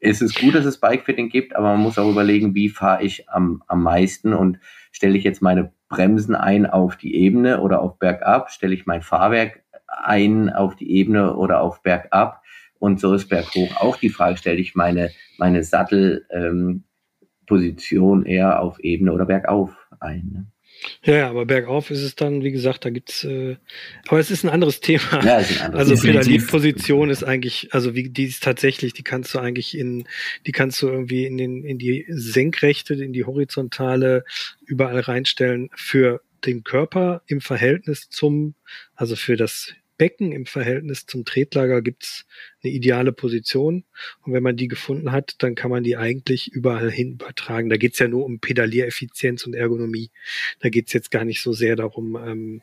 mh, ist es gut, dass es Bikefitting gibt, aber man muss auch überlegen, wie fahre ich am, am meisten und stelle ich jetzt meine Bremsen ein auf die Ebene oder auf Bergab, stelle ich mein Fahrwerk ein auf die Ebene oder auf Bergab und so ist Berghoch auch die Frage, stelle ich meine, meine Sattel, ähm, eher auf Ebene oder bergauf ein. Ne? Ja, ja, aber bergauf ist es dann, wie gesagt, da gibt's, äh, aber es ist ein anderes Thema. Ja, ist ein anderes Also. Pedalierposition ist eigentlich, also wie die ist tatsächlich, die kannst du eigentlich in, die kannst du irgendwie in den, in die senkrechte, in die horizontale überall reinstellen für den Körper im Verhältnis zum, also für das Becken im Verhältnis zum Tretlager gibt's eine ideale Position. Und wenn man die gefunden hat, dann kann man die eigentlich überall hin übertragen. Da geht's ja nur um Pedaliereffizienz und Ergonomie. Da geht's jetzt gar nicht so sehr darum, ähm,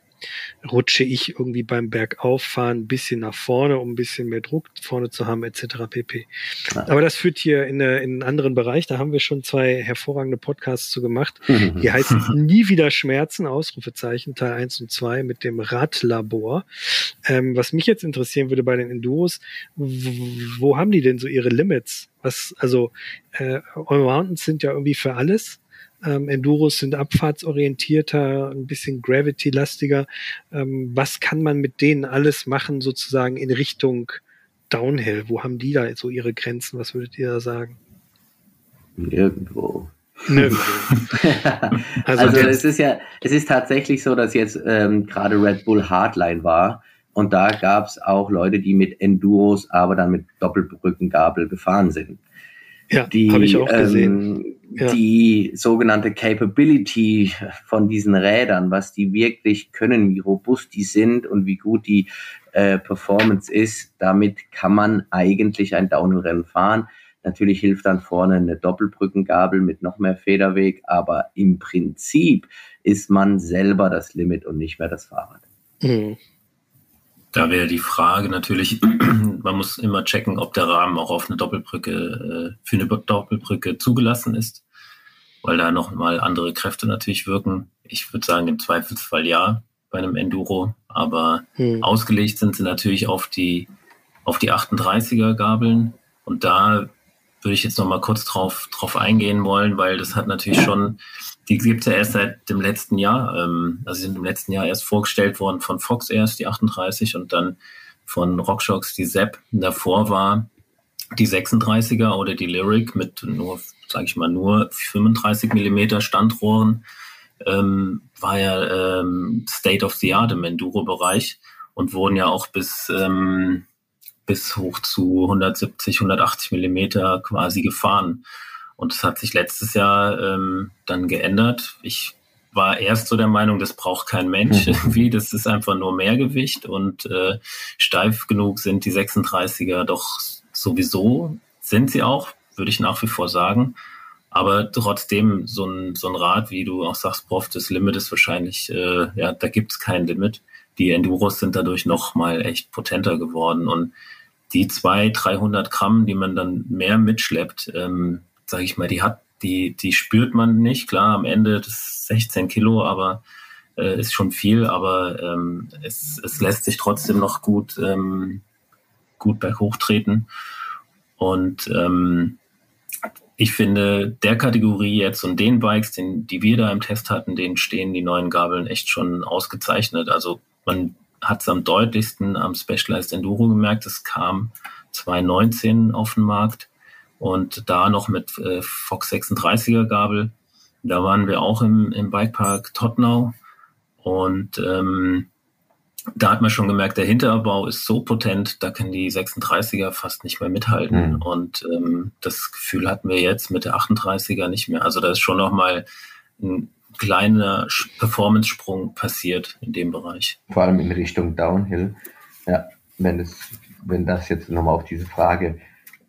rutsche ich irgendwie beim Bergauffahren ein bisschen nach vorne, um ein bisschen mehr Druck vorne zu haben, etc. pp. Ja. Aber das führt hier in, eine, in einen anderen Bereich. Da haben wir schon zwei hervorragende Podcasts zu gemacht. Die heißt Nie wieder Schmerzen, Ausrufezeichen, Teil 1 und 2 mit dem Radlabor. Ähm, was mich jetzt interessieren würde bei den Enduros, wo haben die denn so ihre Limits? Was, also, äh, Mountains sind ja irgendwie für alles. Ähm, Enduros sind abfahrtsorientierter, ein bisschen Gravity-lastiger. Ähm, was kann man mit denen alles machen, sozusagen in Richtung Downhill? Wo haben die da so ihre Grenzen? Was würdet ihr da sagen? Nirgendwo. Nirgendwo. Also Also, es ist ja, es ist tatsächlich so, dass jetzt ähm, gerade Red Bull Hardline war und da gab es auch Leute, die mit Enduros, aber dann mit Doppelbrückengabel gefahren sind. Ja, Die, habe ich auch gesehen. ähm, Ja. die sogenannte Capability von diesen Rädern, was die wirklich können, wie robust die sind und wie gut die äh, Performance ist, damit kann man eigentlich ein Downhill-Rennen fahren. Natürlich hilft dann vorne eine Doppelbrückengabel mit noch mehr Federweg, aber im Prinzip ist man selber das Limit und nicht mehr das Fahrrad. Mhm. Da wäre die Frage natürlich, man muss immer checken, ob der Rahmen auch auf eine Doppelbrücke, äh, für eine Doppelbrücke zugelassen ist, weil da nochmal andere Kräfte natürlich wirken. Ich würde sagen, im Zweifelsfall ja bei einem Enduro, aber Mhm. ausgelegt sind sie natürlich auf die, auf die 38er Gabeln und da würde ich jetzt noch mal kurz drauf, drauf eingehen wollen, weil das hat natürlich schon, die gibt's ja erst seit dem letzten Jahr, ähm, also sie sind im letzten Jahr erst vorgestellt worden von Fox erst, die 38 und dann von RockShox die Zepp. Davor war die 36er oder die Lyric mit nur, sage ich mal, nur 35 Millimeter Standrohren, ähm, war ja ähm, State of the Art im Enduro-Bereich und wurden ja auch bis, ähm, bis hoch zu 170, 180 Millimeter quasi gefahren. Und das hat sich letztes Jahr ähm, dann geändert. Ich war erst so der Meinung, das braucht kein Mensch mhm. irgendwie. Das ist einfach nur Mehrgewicht und äh, steif genug sind die 36er doch sowieso. Sind sie auch, würde ich nach wie vor sagen. Aber trotzdem, so ein, so ein Rad, wie du auch sagst, Prof, das Limit ist wahrscheinlich, äh, ja, da gibt es kein Limit. Die Enduros sind dadurch noch mal echt potenter geworden. Und die zwei, 300 Gramm, die man dann mehr mitschleppt, ähm, sage ich mal, die hat, die, die spürt man nicht. Klar, am Ende das 16 Kilo, aber äh, ist schon viel, aber ähm, es, es lässt sich trotzdem noch gut, ähm, gut berghoch treten. Und ähm, ich finde, der Kategorie jetzt und den Bikes, den, die wir da im Test hatten, denen stehen die neuen Gabeln echt schon ausgezeichnet. Also man hat es am deutlichsten am Specialized Enduro gemerkt. Es kam 2019 auf den Markt und da noch mit äh, Fox 36er Gabel. Da waren wir auch im, im Bikepark Tottenau und ähm, da hat man schon gemerkt, der Hinterbau ist so potent, da können die 36er fast nicht mehr mithalten. Mhm. Und ähm, das Gefühl hatten wir jetzt mit der 38er nicht mehr. Also da ist schon nochmal ein kleiner Performance-Sprung passiert in dem Bereich. Vor allem in Richtung Downhill. Ja, wenn das, wenn das jetzt nochmal auf diese Frage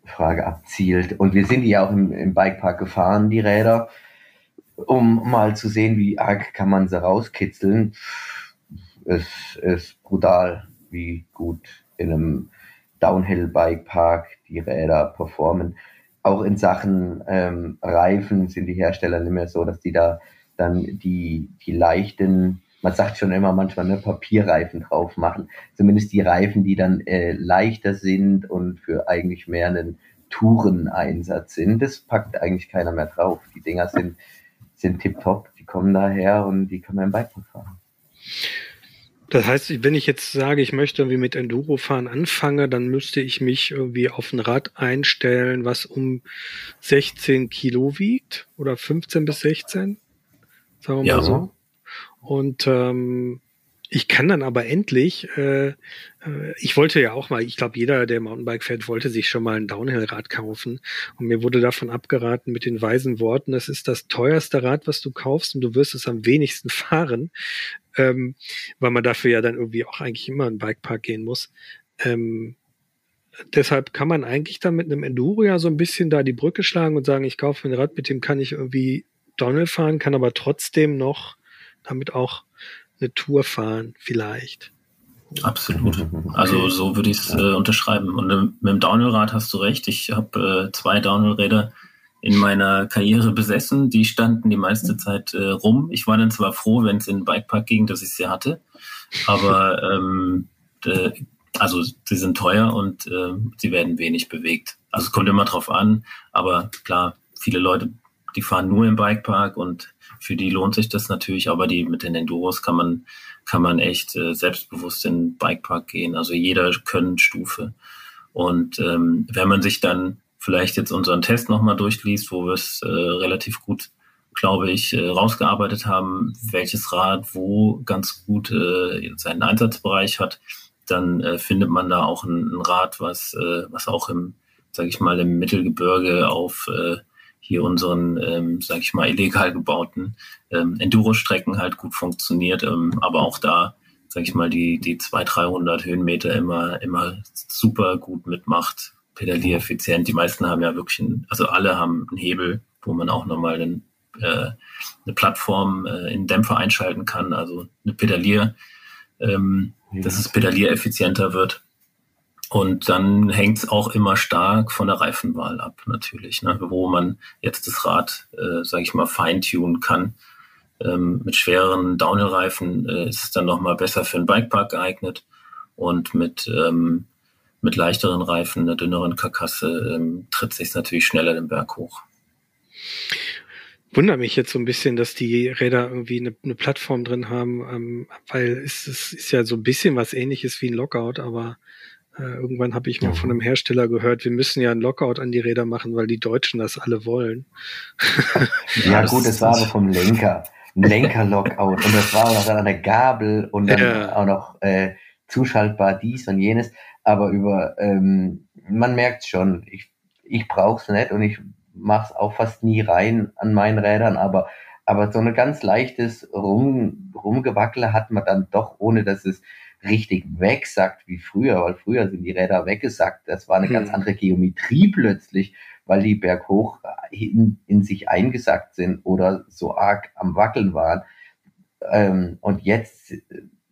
Frage abzielt. Und wir sind ja auch im, im Bikepark gefahren, die Räder, um mal zu sehen, wie arg kann man sie rauskitzeln. Es ist brutal, wie gut in einem Downhill-Bikepark die Räder performen. Auch in Sachen ähm, Reifen sind die Hersteller nicht mehr so, dass die da dann die, die leichten man sagt schon immer manchmal, ne, Papierreifen drauf machen. Zumindest die Reifen, die dann äh, leichter sind und für eigentlich mehr einen Toureneinsatz sind. Das packt eigentlich keiner mehr drauf. Die Dinger sind, sind tipptopp, die kommen daher und die kann man im Bikepark fahren. Das heißt, wenn ich jetzt sage, ich möchte irgendwie mit Endurofahren anfangen, dann müsste ich mich irgendwie auf ein Rad einstellen, was um 16 Kilo wiegt oder 15 bis 16, sagen wir ja. mal so. Und ähm, ich kann dann aber endlich, äh, äh, ich wollte ja auch mal, ich glaube, jeder, der Mountainbike fährt, wollte sich schon mal ein Downhill-Rad kaufen. Und mir wurde davon abgeraten mit den weisen Worten, das ist das teuerste Rad, was du kaufst und du wirst es am wenigsten fahren, ähm, weil man dafür ja dann irgendwie auch eigentlich immer in einen Bikepark gehen muss. Ähm, deshalb kann man eigentlich dann mit einem Enduro ja so ein bisschen da die Brücke schlagen und sagen, ich kaufe ein Rad, mit dem kann ich irgendwie Downhill fahren, kann aber trotzdem noch damit auch eine Tour fahren, vielleicht. Absolut. Also so würde ich es äh, unterschreiben. Und äh, mit dem Downhill-Rad hast du recht. Ich habe äh, zwei Downhill-Räder in meiner Karriere besessen. Die standen die meiste Zeit äh, rum. Ich war dann zwar froh, wenn es in den Bikepark ging, dass ich sie hatte, aber ähm, äh, also sie sind teuer und äh, sie werden wenig bewegt. Also es kommt immer drauf an, aber klar, viele Leute, die fahren nur im Bikepark und für die lohnt sich das natürlich, aber die mit den Enduros kann man, kann man echt äh, selbstbewusst in den Bikepark gehen. Also jeder Können-Stufe. Und ähm, wenn man sich dann vielleicht jetzt unseren Test nochmal durchliest, wo wir es äh, relativ gut, glaube ich, äh, rausgearbeitet haben, welches Rad wo ganz gut äh, seinen Einsatzbereich hat, dann äh, findet man da auch ein, ein Rad, was, äh, was auch im, sage ich mal, im Mittelgebirge auf äh, hier unseren, ähm, sage ich mal, illegal gebauten ähm, Enduro-Strecken halt gut funktioniert, ähm, aber auch da, sage ich mal, die die 200, 300 Höhenmeter immer immer super gut mitmacht, pedaliereffizient. Die meisten haben ja wirklich, einen, also alle haben einen Hebel, wo man auch nochmal einen, äh, eine Plattform äh, in Dämpfer einschalten kann, also eine Pedalier, ähm, ja. dass es pedaliereffizienter wird. Und dann hängt es auch immer stark von der Reifenwahl ab, natürlich, ne? wo man jetzt das Rad, äh, sage ich mal, feintunen kann. Ähm, mit schwereren Downhill-Reifen äh, ist es dann nochmal besser für einen Bikepark geeignet und mit, ähm, mit leichteren Reifen, einer dünneren Karkasse, ähm, tritt sich natürlich schneller den Berg hoch. Wundert mich jetzt so ein bisschen, dass die Räder irgendwie eine, eine Plattform drin haben, ähm, weil es, es ist ja so ein bisschen was ähnliches wie ein Lockout, aber irgendwann habe ich mal von einem Hersteller gehört, wir müssen ja ein Lockout an die Räder machen, weil die Deutschen das alle wollen. ja, gut, das war aber vom Lenker. Ein Lenker-Lockout. Und das war auch noch an der Gabel und dann ja. auch noch äh, zuschaltbar dies und jenes, aber über, ähm, man merkt schon, ich, ich brauche es nicht und ich mache es auch fast nie rein an meinen Rädern, aber, aber so ein ganz leichtes Rum, Rumgewackele hat man dann doch, ohne dass es richtig wegsackt wie früher, weil früher sind die Räder weggesackt. Das war eine hm. ganz andere Geometrie plötzlich, weil die berghoch in, in sich eingesackt sind oder so arg am Wackeln waren. Ähm, und jetzt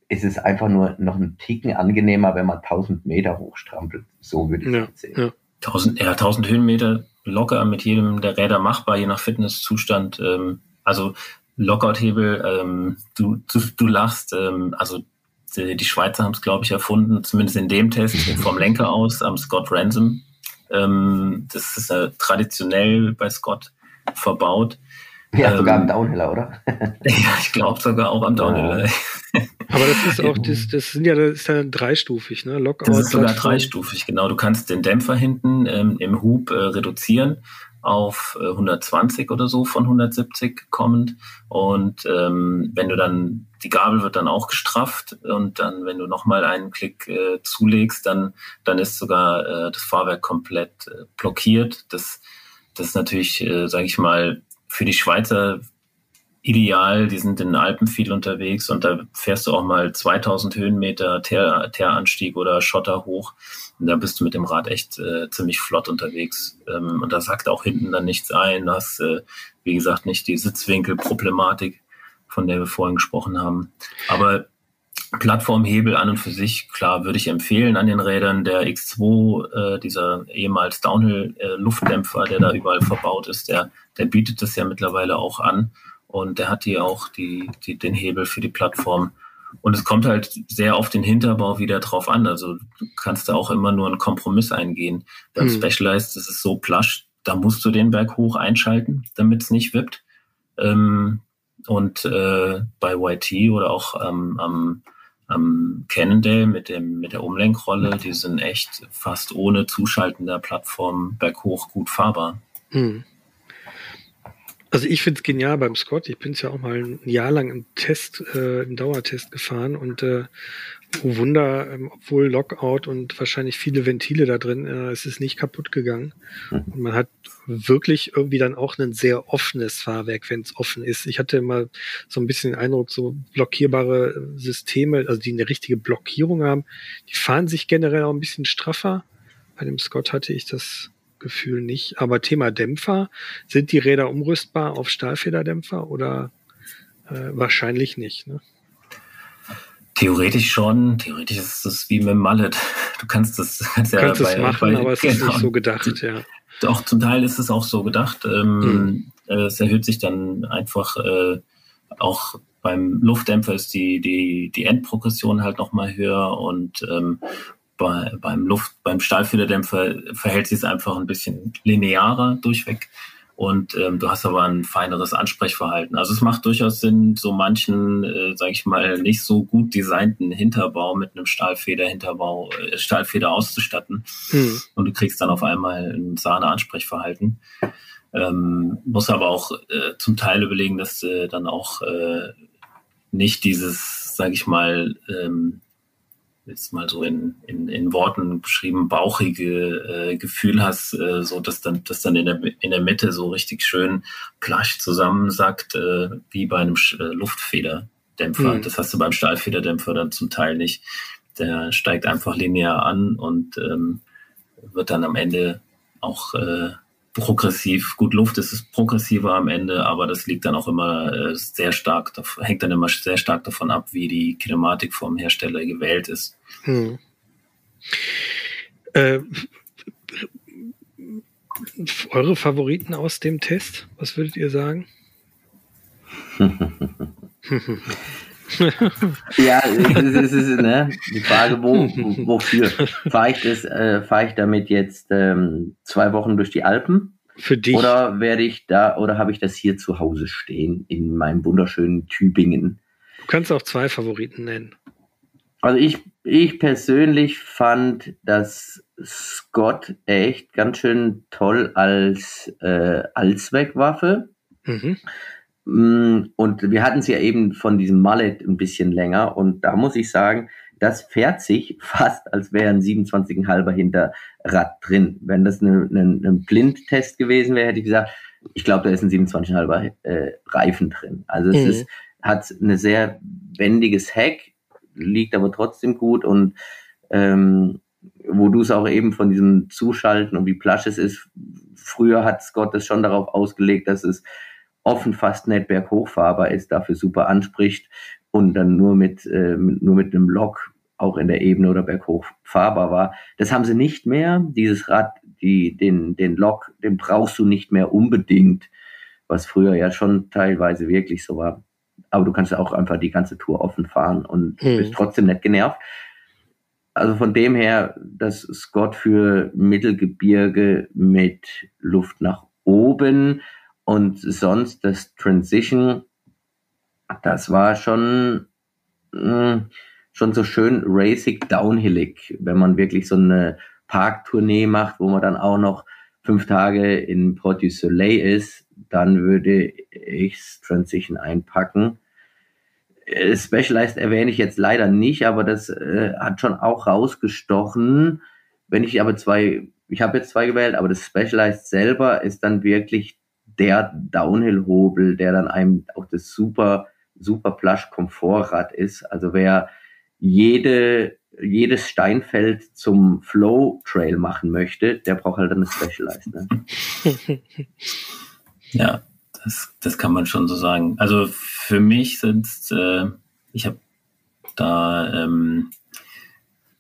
ist es einfach nur noch ein Ticken angenehmer, wenn man 1000 Meter hochstrampelt. So würde ich ja, sehen. Ja. 1000, ja, 1000 Höhenmeter locker mit jedem der Räder machbar, je nach Fitnesszustand. Ähm, also Lockout-Hebel, ähm, du, du, du lachst, ähm, also die, die Schweizer haben es, glaube ich, erfunden, zumindest in dem Test vom Lenker aus am Scott Ransom. Ähm, das ist äh, traditionell bei Scott verbaut. Ja, ähm, sogar am Downhiller, oder? ja, ich glaube sogar auch am Downhiller. Aber das ist auch, das, das sind ja, das ist ja dreistufig, ne? Lockout. Das ist sogar dreistufig, genau. Du kannst den Dämpfer hinten ähm, im Hub äh, reduzieren auf äh, 120 oder so von 170 kommend. Und ähm, wenn du dann, die Gabel wird dann auch gestrafft und dann, wenn du nochmal einen Klick äh, zulegst, dann, dann ist sogar äh, das Fahrwerk komplett äh, blockiert. Das, das ist natürlich, äh, sage ich mal, für die Schweizer ideal. Die sind in den Alpen viel unterwegs und da fährst du auch mal 2000 Höhenmeter Teer, Teeranstieg oder Schotter hoch. Da bist du mit dem Rad echt äh, ziemlich flott unterwegs. Ähm, und da sagt auch hinten dann nichts ein. Du hast, äh, wie gesagt, nicht die Sitzwinkelproblematik, von der wir vorhin gesprochen haben. Aber Plattformhebel an und für sich, klar, würde ich empfehlen an den Rädern. Der X2, äh, dieser ehemals Downhill-Luftdämpfer, der da überall verbaut ist, der, der bietet das ja mittlerweile auch an. Und der hat hier auch die, die, den Hebel für die Plattform. Und es kommt halt sehr auf den Hinterbau wieder drauf an. Also du kannst da auch immer nur einen Kompromiss eingehen. Beim hm. Specialized ist es so plush, da musst du den Berg hoch einschalten, damit es nicht wippt. Ähm, und äh, bei YT oder auch ähm, am, am Cannondale mit, dem, mit der Umlenkrolle, die sind echt fast ohne Zuschalten der Plattform berghoch gut fahrbar. Hm. Also ich finde es genial beim Scott. Ich bin es ja auch mal ein Jahr lang im Test, äh, im Dauertest gefahren und äh, oh Wunder, ähm, obwohl Lockout und wahrscheinlich viele Ventile da drin, äh, es ist nicht kaputt gegangen. Hm. Und man hat wirklich irgendwie dann auch ein sehr offenes Fahrwerk, wenn es offen ist. Ich hatte immer so ein bisschen den Eindruck, so blockierbare Systeme, also die eine richtige Blockierung haben, die fahren sich generell auch ein bisschen straffer. Bei dem Scott hatte ich das Gefühl nicht. Aber Thema Dämpfer, sind die Räder umrüstbar auf Stahlfederdämpfer oder äh, wahrscheinlich nicht? Ne? Theoretisch schon. Theoretisch ist es wie mit dem Mallet. Du kannst das kannst ja kannst bei, es machen, bei, aber es genau. ist nicht genau. so gedacht, ja. Doch, zum Teil ist es auch so gedacht. Ähm, mhm. Es erhöht sich dann einfach äh, auch beim Luftdämpfer ist die, die, die Endprogression halt nochmal höher und ähm, bei, beim Luft, beim Stahlfederdämpfer verhält sich es einfach ein bisschen linearer durchweg. Und ähm, du hast aber ein feineres Ansprechverhalten. Also es macht durchaus Sinn, so manchen, äh, sage ich mal, nicht so gut designten Hinterbau mit einem Stahlfeder-Hinterbau, äh, Stahlfeder auszustatten. Hm. Und du kriegst dann auf einmal ein Sahne-Ansprechverhalten. Ähm, muss aber auch äh, zum Teil überlegen, dass du dann auch äh, nicht dieses, sage ich mal, ähm, jetzt mal so in, in, in Worten beschrieben, bauchige äh, Gefühl hast, äh, so dass dann, dass dann in der, in der Mitte so richtig schön plasch zusammensackt, äh, wie bei einem äh, Luftfederdämpfer. Mhm. Das hast du beim Stahlfederdämpfer dann zum Teil nicht. Der steigt einfach linear an und ähm, wird dann am Ende auch äh, progressiv. Gut, Luft ist es progressiver am Ende, aber das liegt dann auch immer äh, sehr stark, hängt dann immer sehr stark davon ab, wie die Kinematik vom Hersteller gewählt ist. Hm. Äh, eure Favoriten aus dem Test, was würdet ihr sagen? ja, es ist, ne, die Frage, wo, wofür? Fahre ich, das, äh, fahr ich damit jetzt ähm, zwei Wochen durch die Alpen? Für dich? Oder werde ich da, oder habe ich das hier zu Hause stehen in meinem wunderschönen Tübingen? Du kannst auch zwei Favoriten nennen. Also ich, ich persönlich fand das Scott echt ganz schön toll als äh, Allzweckwaffe. Mhm. Mm, und wir hatten es ja eben von diesem Mallet ein bisschen länger. Und da muss ich sagen, das fährt sich fast, als wäre ein 27,5er Hinterrad drin. Wenn das ein ne, ne Blindtest gewesen wäre, hätte ich gesagt, ich glaube, da ist ein 27,5er äh, Reifen drin. Also es mhm. ist, hat eine sehr wendiges Heck, liegt aber trotzdem gut und ähm, wo du es auch eben von diesem Zuschalten und wie plasch es ist, früher hat Scott es schon darauf ausgelegt, dass es offen fast nicht berghochfahrbar ist, dafür super anspricht und dann nur mit, äh, nur mit einem Lok auch in der Ebene oder berghoch fahrbar war. Das haben sie nicht mehr. Dieses Rad, die, den, den Lok, den brauchst du nicht mehr unbedingt, was früher ja schon teilweise wirklich so war. Aber du kannst auch einfach die ganze Tour offen fahren und hm. bist trotzdem nicht genervt. Also von dem her, dass Scott für Mittelgebirge mit Luft nach oben und sonst das Transition, das war schon, mh, hm, schon so schön racing downhillig, wenn man wirklich so eine Parktournee macht, wo man dann auch noch fünf Tage in Port du Soleil ist, dann würde ich Transition einpacken. Äh, Specialized erwähne ich jetzt leider nicht, aber das äh, hat schon auch rausgestochen. Wenn ich aber zwei, ich habe jetzt zwei gewählt, aber das Specialized selber ist dann wirklich der Downhill-Hobel, der dann einem auch das super, super Plush Komfortrad ist. Also wer jede, jedes Steinfeld zum Flow Trail machen möchte, der braucht halt eine Specialized. Ne? ja, das, das kann man schon so sagen. Also für mich sind äh, ich habe da, ähm,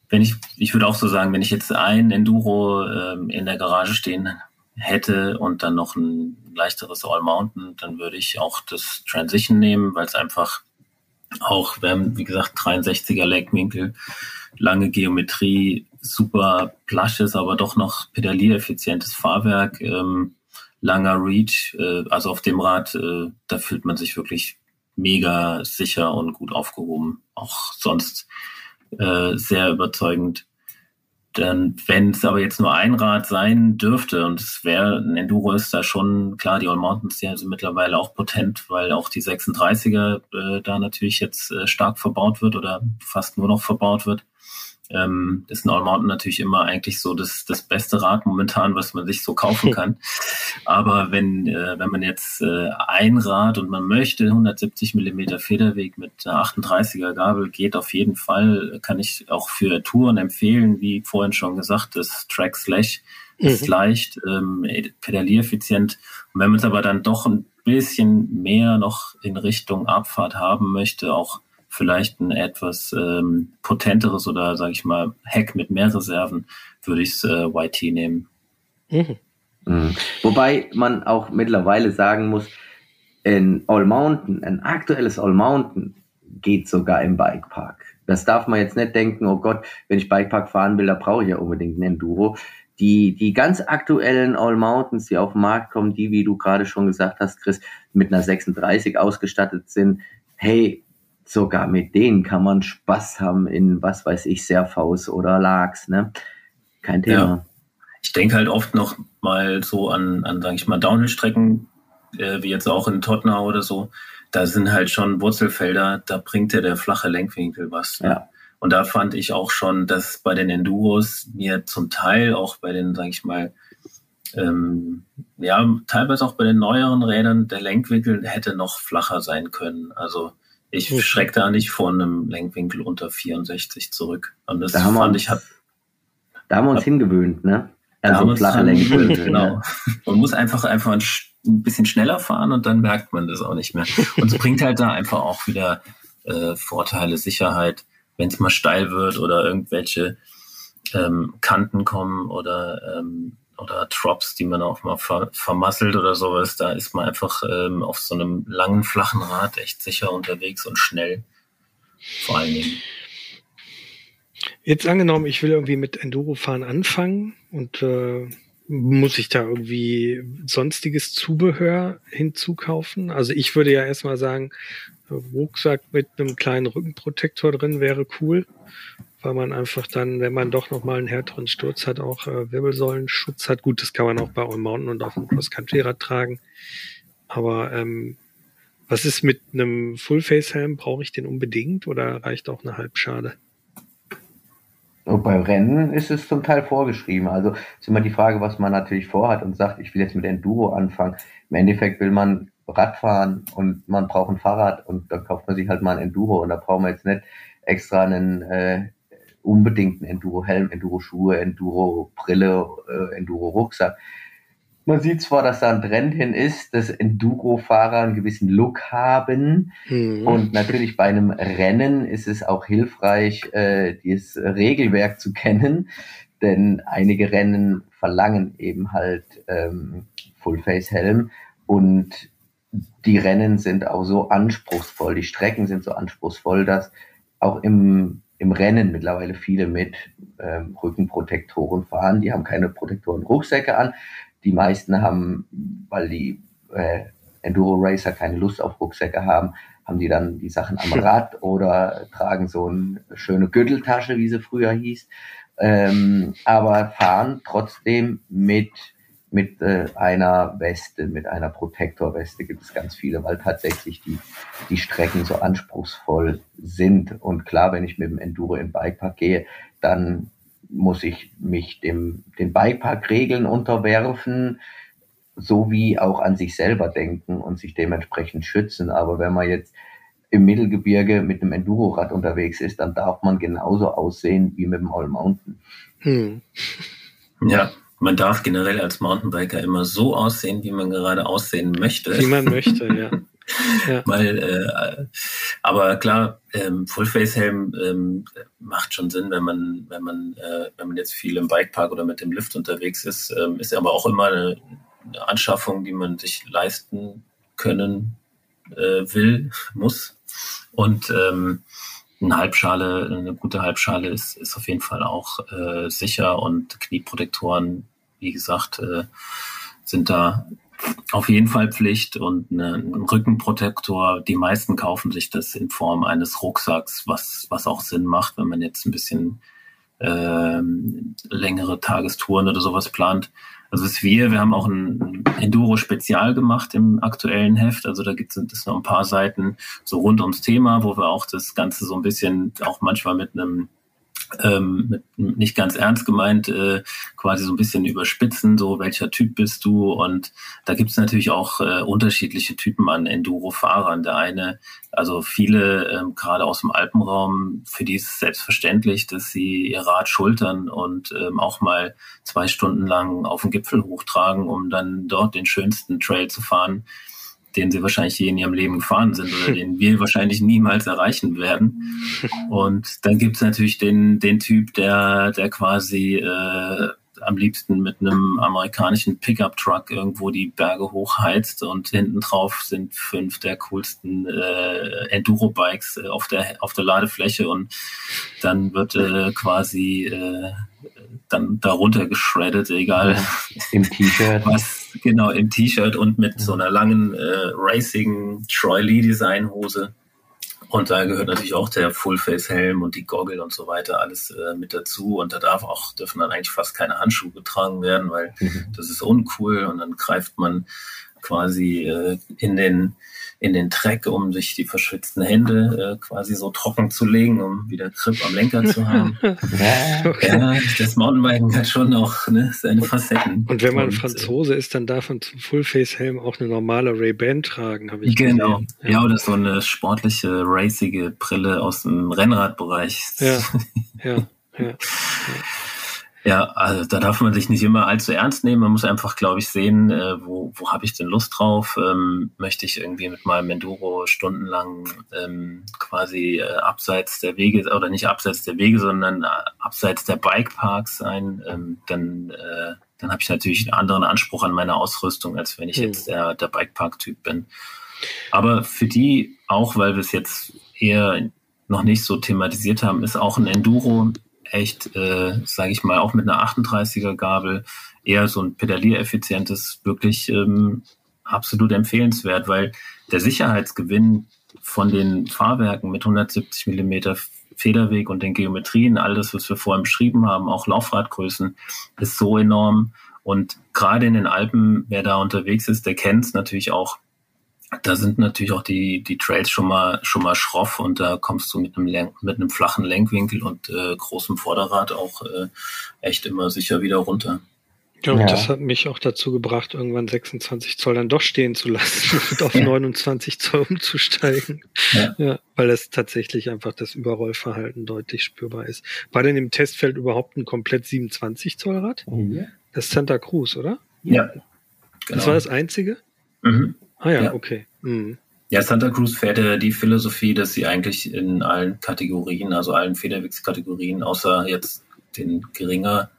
wenn ich, ich würde auch so sagen, wenn ich jetzt ein Enduro ähm, in der Garage stehen hätte und dann noch ein leichteres All Mountain, dann würde ich auch das Transition nehmen, weil es einfach auch, wir haben, wie gesagt, 63er Leggwinkel, lange Geometrie, super plasches, aber doch noch pedaliereffizientes Fahrwerk. Ähm, langer Reach, äh, also auf dem Rad, äh, da fühlt man sich wirklich mega sicher und gut aufgehoben. Auch sonst äh, sehr überzeugend. Denn wenn es aber jetzt nur ein Rad sein dürfte, und es wäre, ein Enduro ist da schon, klar, die All Mountains, die sind mittlerweile auch potent, weil auch die 36er äh, da natürlich jetzt äh, stark verbaut wird oder fast nur noch verbaut wird ähm, ist ein All-Mountain natürlich immer eigentlich so das, das beste Rad momentan, was man sich so kaufen kann. Aber wenn, äh, wenn man jetzt äh, ein Rad und man möchte 170 Millimeter Federweg mit 38er Gabel, geht auf jeden Fall, kann ich auch für Touren empfehlen, wie vorhin schon gesagt, das Track Slash ist mhm. leicht, ähm, pedaliereffizient. Und wenn man es aber dann doch ein bisschen mehr noch in Richtung Abfahrt haben möchte, auch vielleicht ein etwas ähm, potenteres oder sage ich mal Hack mit mehr Reserven, würde ich äh, YT nehmen. Mhm. Mhm. Wobei man auch mittlerweile sagen muss, ein All Mountain, ein aktuelles All Mountain geht sogar im Bikepark. Das darf man jetzt nicht denken, oh Gott, wenn ich Bikepark fahren will, da brauche ich ja unbedingt ein Enduro. Die, die ganz aktuellen All Mountains, die auf den Markt kommen, die, wie du gerade schon gesagt hast, Chris, mit einer 36 ausgestattet sind, hey, sogar mit denen kann man Spaß haben in, was weiß ich, Serfaus oder Lachs, ne? Kein Thema. Ja. Ich denke halt oft noch mal so an, an sage ich mal, Downhill-Strecken, äh, wie jetzt auch in Tottenau oder so. Da sind halt schon Wurzelfelder, da bringt ja der flache Lenkwinkel was. Ne? Ja. Und da fand ich auch schon, dass bei den Enduros mir zum Teil auch bei den, sage ich mal, ähm, ja, teilweise auch bei den neueren Rädern der Lenkwinkel hätte noch flacher sein können. Also ich schrecke da nicht vor einem Lenkwinkel unter 64 zurück. Und das da fand uns, ich hat. Da haben wir uns hab, hingewöhnt, ne? Also flache Lenkwinkel. Genau. Man muss einfach einfach ein, ein, bisschen schneller fahren und dann merkt man das auch nicht mehr. Und es bringt halt da einfach auch wieder äh, Vorteile, Sicherheit, wenn es mal steil wird oder irgendwelche ähm, Kanten kommen oder ähm, oder Drops, die man auch mal ver vermasselt oder sowas, da ist man einfach ähm, auf so einem langen, flachen Rad echt sicher unterwegs und schnell. Vor allen Dingen. Jetzt angenommen, ich will irgendwie mit Enduro-Fahren anfangen und äh, muss ich da irgendwie sonstiges Zubehör hinzukaufen? Also ich würde ja erstmal sagen, Rucksack mit einem kleinen Rückenprotektor drin wäre cool weil man einfach dann, wenn man doch nochmal einen härteren Sturz hat, auch äh, Wirbelsäulenschutz hat. Gut, das kann man auch bei All Mountain und auf dem Cross-Country-Rad tragen. Aber ähm, was ist mit einem Full-Face-Helm? Brauche ich den unbedingt oder reicht auch eine Halbschale? Und bei Rennen ist es zum Teil vorgeschrieben. Also ist immer die Frage, was man natürlich vorhat und sagt, ich will jetzt mit Enduro anfangen. Im Endeffekt will man Radfahren und man braucht ein Fahrrad und dann kauft man sich halt mal ein Enduro und da braucht man jetzt nicht extra einen äh, unbedingten Enduro-Helm, Enduro-Schuhe, Enduro-Brille, äh, Enduro-Rucksack. Man sieht zwar, dass da ein Trend hin ist, dass Enduro-Fahrer einen gewissen Look haben. Mhm. Und natürlich bei einem Rennen ist es auch hilfreich, äh, dieses Regelwerk zu kennen. Denn einige Rennen verlangen eben halt ähm, Full-Face-Helm. Und die Rennen sind auch so anspruchsvoll, die Strecken sind so anspruchsvoll, dass auch im, im Rennen mittlerweile viele mit ähm, Rückenprotektoren fahren. Die haben keine Protektoren-Rucksäcke an, die meisten haben, weil die äh, Enduro Racer keine Lust auf Rucksäcke haben, haben die dann die Sachen am Rad oder tragen so eine schöne Gürteltasche, wie sie früher hieß, ähm, aber fahren trotzdem mit mit äh, einer Weste, mit einer Protektorweste gibt es ganz viele, weil tatsächlich die, die Strecken so anspruchsvoll sind. Und klar, wenn ich mit dem Enduro in Bikepark gehe, dann muss ich mich dem, den Bikepark-Regeln unterwerfen, sowie auch an sich selber denken und sich dementsprechend schützen. Aber wenn man jetzt im Mittelgebirge mit einem Endurorad unterwegs ist, dann darf man genauso aussehen wie mit dem All Mountain. Hm. Ja, man darf generell als Mountainbiker immer so aussehen, wie man gerade aussehen möchte. Wie man möchte, ja. Ja. Weil, äh, aber klar, ähm, Fullface-Helm ähm, macht schon Sinn, wenn man, wenn man, äh, wenn man jetzt viel im Bikepark oder mit dem Lift unterwegs ist, ähm, ist aber auch immer eine, eine Anschaffung, die man sich leisten können äh, will, muss. Und ähm, eine Halbschale, eine gute Halbschale ist, ist auf jeden Fall auch äh, sicher und Knieprotektoren, wie gesagt, äh, sind da auf jeden Fall Pflicht und ein Rückenprotektor. Die meisten kaufen sich das in Form eines Rucksacks, was, was auch Sinn macht, wenn man jetzt ein bisschen ähm, längere Tagestouren oder sowas plant. Also es ist wir, wir haben auch ein Enduro-Spezial gemacht im aktuellen Heft. Also da gibt es noch ein paar Seiten so rund ums Thema, wo wir auch das Ganze so ein bisschen auch manchmal mit einem ähm, nicht ganz ernst gemeint, äh, quasi so ein bisschen überspitzen, so welcher Typ bist du? Und da gibt es natürlich auch äh, unterschiedliche Typen an Enduro-Fahrern. Der eine, also viele, ähm, gerade aus dem Alpenraum, für die ist es selbstverständlich, dass sie ihr Rad schultern und ähm, auch mal zwei Stunden lang auf den Gipfel hochtragen, um dann dort den schönsten Trail zu fahren den sie wahrscheinlich je in ihrem Leben gefahren sind oder den wir wahrscheinlich niemals erreichen werden. Und dann gibt es natürlich den, den Typ, der, der quasi äh, am liebsten mit einem amerikanischen Pickup-Truck irgendwo die Berge hochheizt und hinten drauf sind fünf der coolsten äh, Enduro-Bikes äh, auf, der, auf der Ladefläche und dann wird äh, quasi äh, dann darunter geschreddet, egal. Im T-Shirt. Was, genau, im T-Shirt und mit so einer langen äh, Racing Troy Lee Design Hose. Und da gehört natürlich auch der Full-Face-Helm und die Goggle und so weiter alles äh, mit dazu. Und da darf auch, dürfen dann eigentlich fast keine Handschuhe getragen werden, weil mhm. das ist uncool. Und dann greift man quasi äh, in den in den Dreck, um sich die verschwitzten Hände äh, quasi so trocken zu legen, um wieder Grip am Lenker zu haben. okay. Ja, das Mountainbiken hat schon noch ne, seine Facetten. Und wenn man und, Franzose ist, dann darf man zum Fullface-Helm auch eine normale Ray-Ban tragen, habe ich Genau. Ja. ja, oder so eine sportliche, racige Brille aus dem Rennradbereich. Ja, ja, ja. ja. Ja, also da darf man sich nicht immer allzu ernst nehmen. Man muss einfach, glaube ich, sehen, äh, wo, wo habe ich denn Lust drauf? Ähm, möchte ich irgendwie mit meinem Enduro stundenlang ähm, quasi äh, abseits der Wege oder nicht abseits der Wege, sondern äh, abseits der Bikeparks sein? Ähm, dann äh, dann habe ich natürlich einen anderen Anspruch an meine Ausrüstung, als wenn ich mhm. jetzt der, der Bikepark-Typ bin. Aber für die auch, weil wir es jetzt eher noch nicht so thematisiert haben, ist auch ein Enduro echt, äh, sage ich mal, auch mit einer 38er Gabel eher so ein pedaliereffizientes, wirklich ähm, absolut empfehlenswert, weil der Sicherheitsgewinn von den Fahrwerken mit 170 Millimeter Federweg und den Geometrien, all das, was wir vorhin beschrieben haben, auch Laufradgrößen, ist so enorm. Und gerade in den Alpen, wer da unterwegs ist, der kennt es natürlich auch da sind natürlich auch die, die Trails schon mal, schon mal schroff und da kommst du mit einem, Lenk, mit einem flachen Lenkwinkel und äh, großem Vorderrad auch äh, echt immer sicher wieder runter. Ja, und ja. das hat mich auch dazu gebracht, irgendwann 26 Zoll dann doch stehen zu lassen und auf ja. 29 Zoll umzusteigen. Ja. ja. weil das tatsächlich einfach das Überrollverhalten deutlich spürbar ist. War denn im Testfeld überhaupt ein komplett 27 Zoll Rad? Ja. Das ist Santa Cruz, oder? Ja. Genau. Das war das einzige? Mhm. Ah ja, okay. Mhm. Ja, Santa Cruz fährt ja die Philosophie, dass sie eigentlich in allen Kategorien, also allen Federwegskategorien, außer jetzt den geringer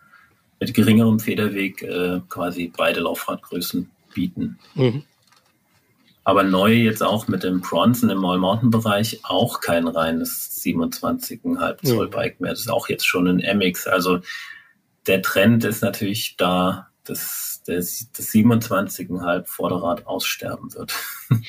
mit geringerem Federweg äh, quasi beide Laufradgrößen bieten. Mhm. Aber neu jetzt auch mit dem Bronson im All-Mountain-Bereich auch kein reines 27,5 Zoll Bike mehr. Das ist auch jetzt schon ein MX. Also der Trend ist natürlich da, dass das, das 27,5 Vorderrad aussterben wird.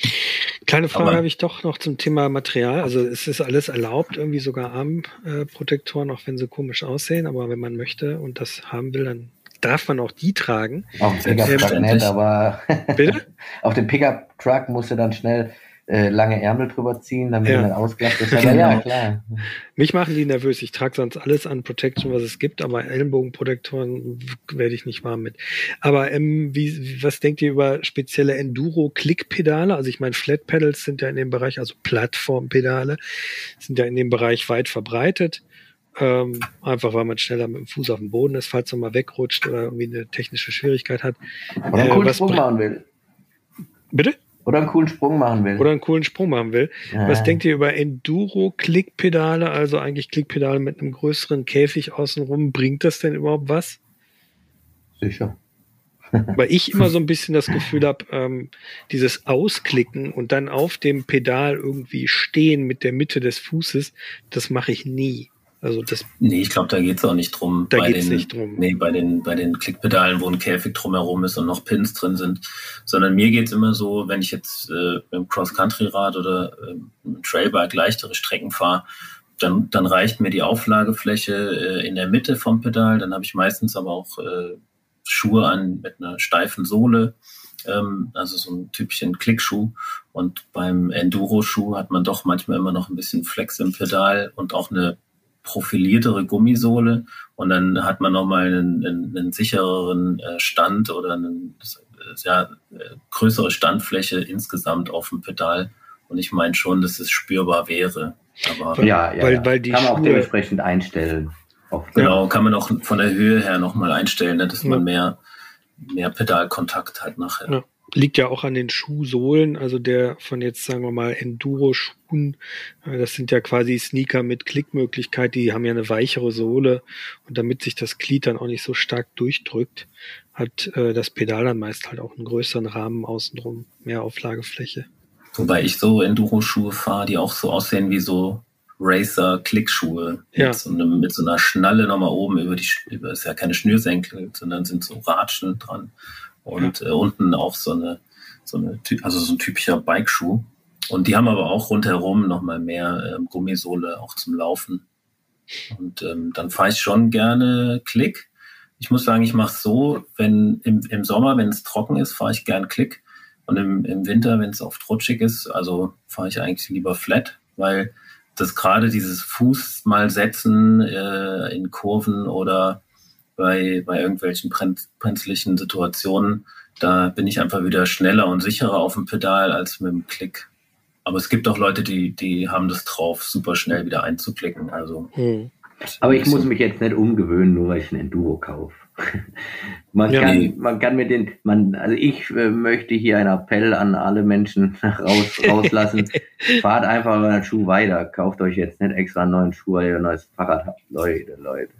Kleine Frage habe ich doch noch zum Thema Material. Also es ist alles erlaubt, irgendwie sogar Armprotektoren, auch wenn sie komisch aussehen. Aber wenn man möchte und das haben will, dann darf man auch die tragen. Auf dem Pickup-Truck nicht, aber auf dem Pickup-Truck musst du dann schnell äh, lange Ärmel drüber ziehen, damit ja. man ausklappt. Das genau. ja, klar. Mich machen die nervös. Ich trage sonst alles an Protection, was es gibt, aber Ellenbogenprotektoren werde ich nicht warm mit. Aber ähm, wie, was denkt ihr über spezielle Enduro-Klickpedale? Also ich meine, Flat Pedals sind ja in dem Bereich, also Plattformpedale, sind ja in dem Bereich weit verbreitet. Ähm, einfach weil man schneller mit dem Fuß auf dem Boden ist, falls man mal wegrutscht oder irgendwie eine technische Schwierigkeit hat. Oder einen äh, coolen Sprung machen will. Bitte? Oder einen coolen Sprung machen will. Oder einen coolen Sprung machen will. Ja. Was denkt ihr über Enduro-Klickpedale, also eigentlich Klickpedale mit einem größeren Käfig außenrum? Bringt das denn überhaupt was? Sicher. Weil ich immer so ein bisschen das Gefühl habe, ähm, dieses Ausklicken und dann auf dem Pedal irgendwie stehen mit der Mitte des Fußes, das mache ich nie. Also das. Nee, ich glaube, da geht es auch nicht drum. Da geht es nicht drum. Nee, bei den, bei den Klickpedalen, wo ein Käfig drumherum ist und noch Pins drin sind. Sondern mir geht es immer so, wenn ich jetzt äh, mit dem Cross-Country-Rad oder äh, mit dem Trailbike leichtere Strecken fahre, dann, dann reicht mir die Auflagefläche äh, in der Mitte vom Pedal. Dann habe ich meistens aber auch äh, Schuhe an mit einer steifen Sohle. Ähm, also so ein Typchen Klickschuh. Und beim Enduro-Schuh hat man doch manchmal immer noch ein bisschen Flex im Pedal und auch eine profiliertere Gummisohle und dann hat man nochmal einen, einen, einen sichereren äh, Stand oder eine ja, größere Standfläche insgesamt auf dem Pedal. Und ich meine schon, dass es spürbar wäre. Aber ja, ja, weil, weil die kann man auch dementsprechend einstellen. Genau, kann man auch von der Höhe her nochmal einstellen, ne, dass man mehr, mehr Pedalkontakt hat nachher. Ja liegt ja auch an den Schuhsohlen, also der von jetzt sagen wir mal Enduro-Schuhen, äh, das sind ja quasi Sneaker mit Klickmöglichkeit, die haben ja eine weichere Sohle und damit sich das Glied dann auch nicht so stark durchdrückt, hat äh, das Pedal dann meist halt auch einen größeren Rahmen außenrum, mehr Auflagefläche. Wobei ich so Enduro-Schuhe fahre, die auch so aussehen wie so Racer-Klickschuhe ja. mit, so einem, mit so einer Schnalle nochmal oben über die, über, ist ja keine Schnürsenkel, sondern sind so Ratschen dran und äh, unten auch so eine, so eine, also so ein typischer Bikeschuh. Und die haben aber auch rundherum nochmal mehr ähm, Gummisohle auch zum Laufen. Und ähm, dann fahre ich schon gerne Klick. Ich muss sagen, ich mache so, wenn im, im Sommer, wenn es trocken ist, fahre ich gern Klick. Und im, im Winter, wenn es oft rutschig ist, also fahre ich eigentlich lieber Flat, weil das gerade dieses Fuß mal setzen äh, in Kurven oder bei, bei irgendwelchen brenzlichen Situationen. Da bin ich einfach wieder schneller und sicherer auf dem Pedal als mit dem Klick. Aber es gibt auch Leute, die, die haben das drauf, super schnell wieder einzuklicken. Also, hm. Aber ich muss mich jetzt nicht umgewöhnen, nur weil ich ein Enduro kaufe. man, ja, kann, nee. man kann mit den, man, also ich äh, möchte hier einen Appell an alle Menschen raus, rauslassen. Fahrt einfach euren Schuh weiter. Kauft euch jetzt nicht extra einen neuen Schuh, weil ihr ein neues Fahrrad habt. Leute, Leute.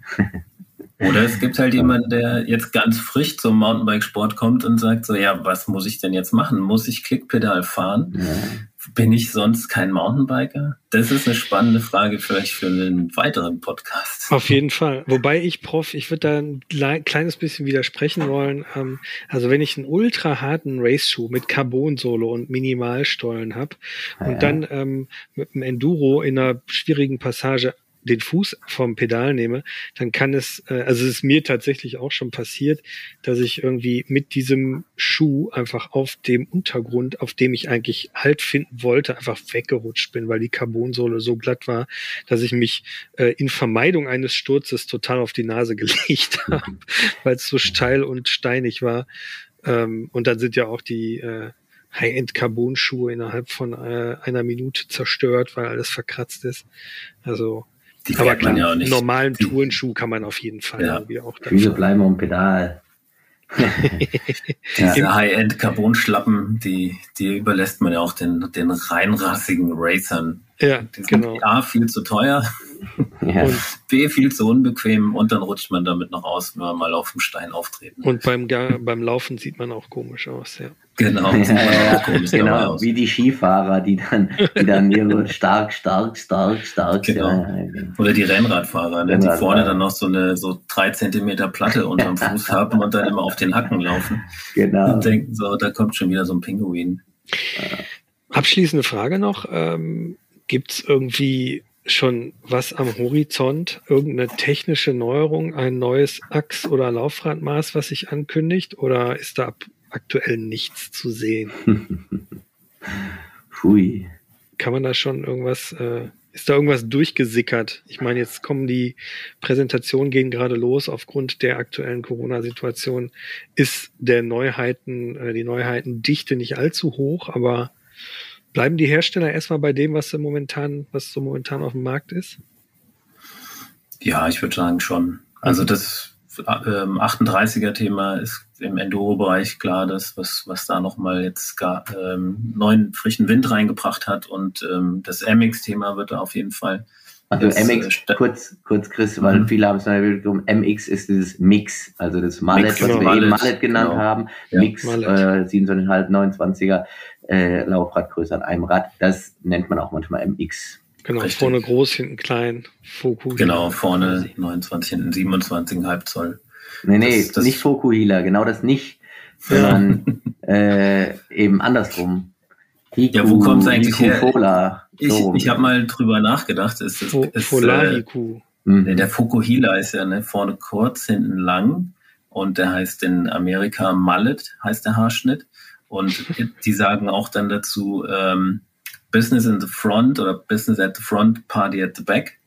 Oder es gibt halt jemanden, der jetzt ganz frisch zum Mountainbike-Sport kommt und sagt so, ja, was muss ich denn jetzt machen? Muss ich Klickpedal fahren? Ja. Bin ich sonst kein Mountainbiker? Das ist eine spannende Frage vielleicht für einen weiteren Podcast. Auf jeden Fall. Wobei ich, Prof, ich würde da ein kleines bisschen widersprechen wollen. Ähm, also wenn ich einen ultra harten Race-Schuh mit Carbon-Solo und Minimalstollen habe ja. und dann ähm, mit einem Enduro in einer schwierigen Passage den Fuß vom Pedal nehme, dann kann es, äh, also es ist mir tatsächlich auch schon passiert, dass ich irgendwie mit diesem Schuh einfach auf dem Untergrund, auf dem ich eigentlich Halt finden wollte, einfach weggerutscht bin, weil die Carbonsohle so glatt war, dass ich mich äh, in Vermeidung eines Sturzes total auf die Nase gelegt habe, weil es so steil und steinig war. Ähm, und dann sind ja auch die äh, High-End-Carbon-Schuhe innerhalb von äh, einer Minute zerstört, weil alles verkratzt ist. Also Die aber fährt man ja auch nicht. normalen Tourenschuh kann man auf jeden Fall Ja. irgendwie auch Füße bleiben am Pedal. Diese High-End-Carbon-Schlappen, die, die überlässt man ja auch den, den reinrassigen Racern. Ja, Die sind genau. A, viel zu teuer, Ja. Und, B, viel zu unbequem und dann rutscht man damit noch aus, wenn wir mal auf dem Stein auftreten. und beim, beim Laufen sieht man auch komisch aus, ja. Genau, Ja, ja, komisch genau, wie die Skifahrer, die dann, die dann hier so stark, stark, stark, stark. Genau. Ja, ja. Oder die Rennradfahrer, ne, die vorne dann noch so eine so drei Zentimeter Platte unterm Fuß haben und dann immer auf den Hacken laufen Genau. und denken so, da kommt schon wieder so ein Pinguin. Abschließende Frage noch. Ähm, Gibt es irgendwie schon was am Horizont, irgendeine technische Neuerung, ein neues Achs- oder Laufradmaß, was sich ankündigt? Oder ist da ab- aktuell nichts zu sehen? Pfui. Kann man da schon irgendwas, äh, ist da irgendwas durchgesickert? Ich meine, jetzt kommen die Präsentationen gehen gerade los. Aufgrund der aktuellen Corona-Situation ist der Neuheiten, äh, die Neuheitendichte nicht allzu hoch, aber bleiben die Hersteller erstmal bei dem, was momentan, was so momentan auf dem Markt ist? Ja, ich würde sagen schon. Also das ähm, 38er-Thema ist im Enduro-Bereich klar, das, was, was da nochmal jetzt gar, ähm, neuen frischen Wind reingebracht hat. Und ähm, das MX-Thema wird da auf jeden Fall. Also äh, MX, sta- kurz, kurz Chris, weil Mhm. viele haben es noch nicht um MX ist dieses Mix, also das Mallet, Mix, was genau. wir eben Mallet, Mallet genannt genau. haben. Ja. Mix, Mallet. äh, 7,5, 29er äh, Laufradgröße an einem Rad. Das nennt man auch manchmal MX. Genau, Richtig. vorne groß, hinten klein, Fokus. Genau, vorne 29, hinten 27,5 Zoll. Nee, nee, Das- das- nicht Fokuhila, genau das nicht, sondern äh, eben andersrum. Hiku, Ja, wo kommt's eigentlich Hiku her? Fola, so Ich, ich habe mal drüber nachgedacht. Es ist, Fo ist, äh, Folahiku. Mhm. der Fukuhila ist ja ne, vorne kurz, hinten lang und der heißt in Amerika Mallet, heißt der Haarschnitt. Und die sagen auch dann dazu ähm, Business in the front oder Business at the front, Party at the back.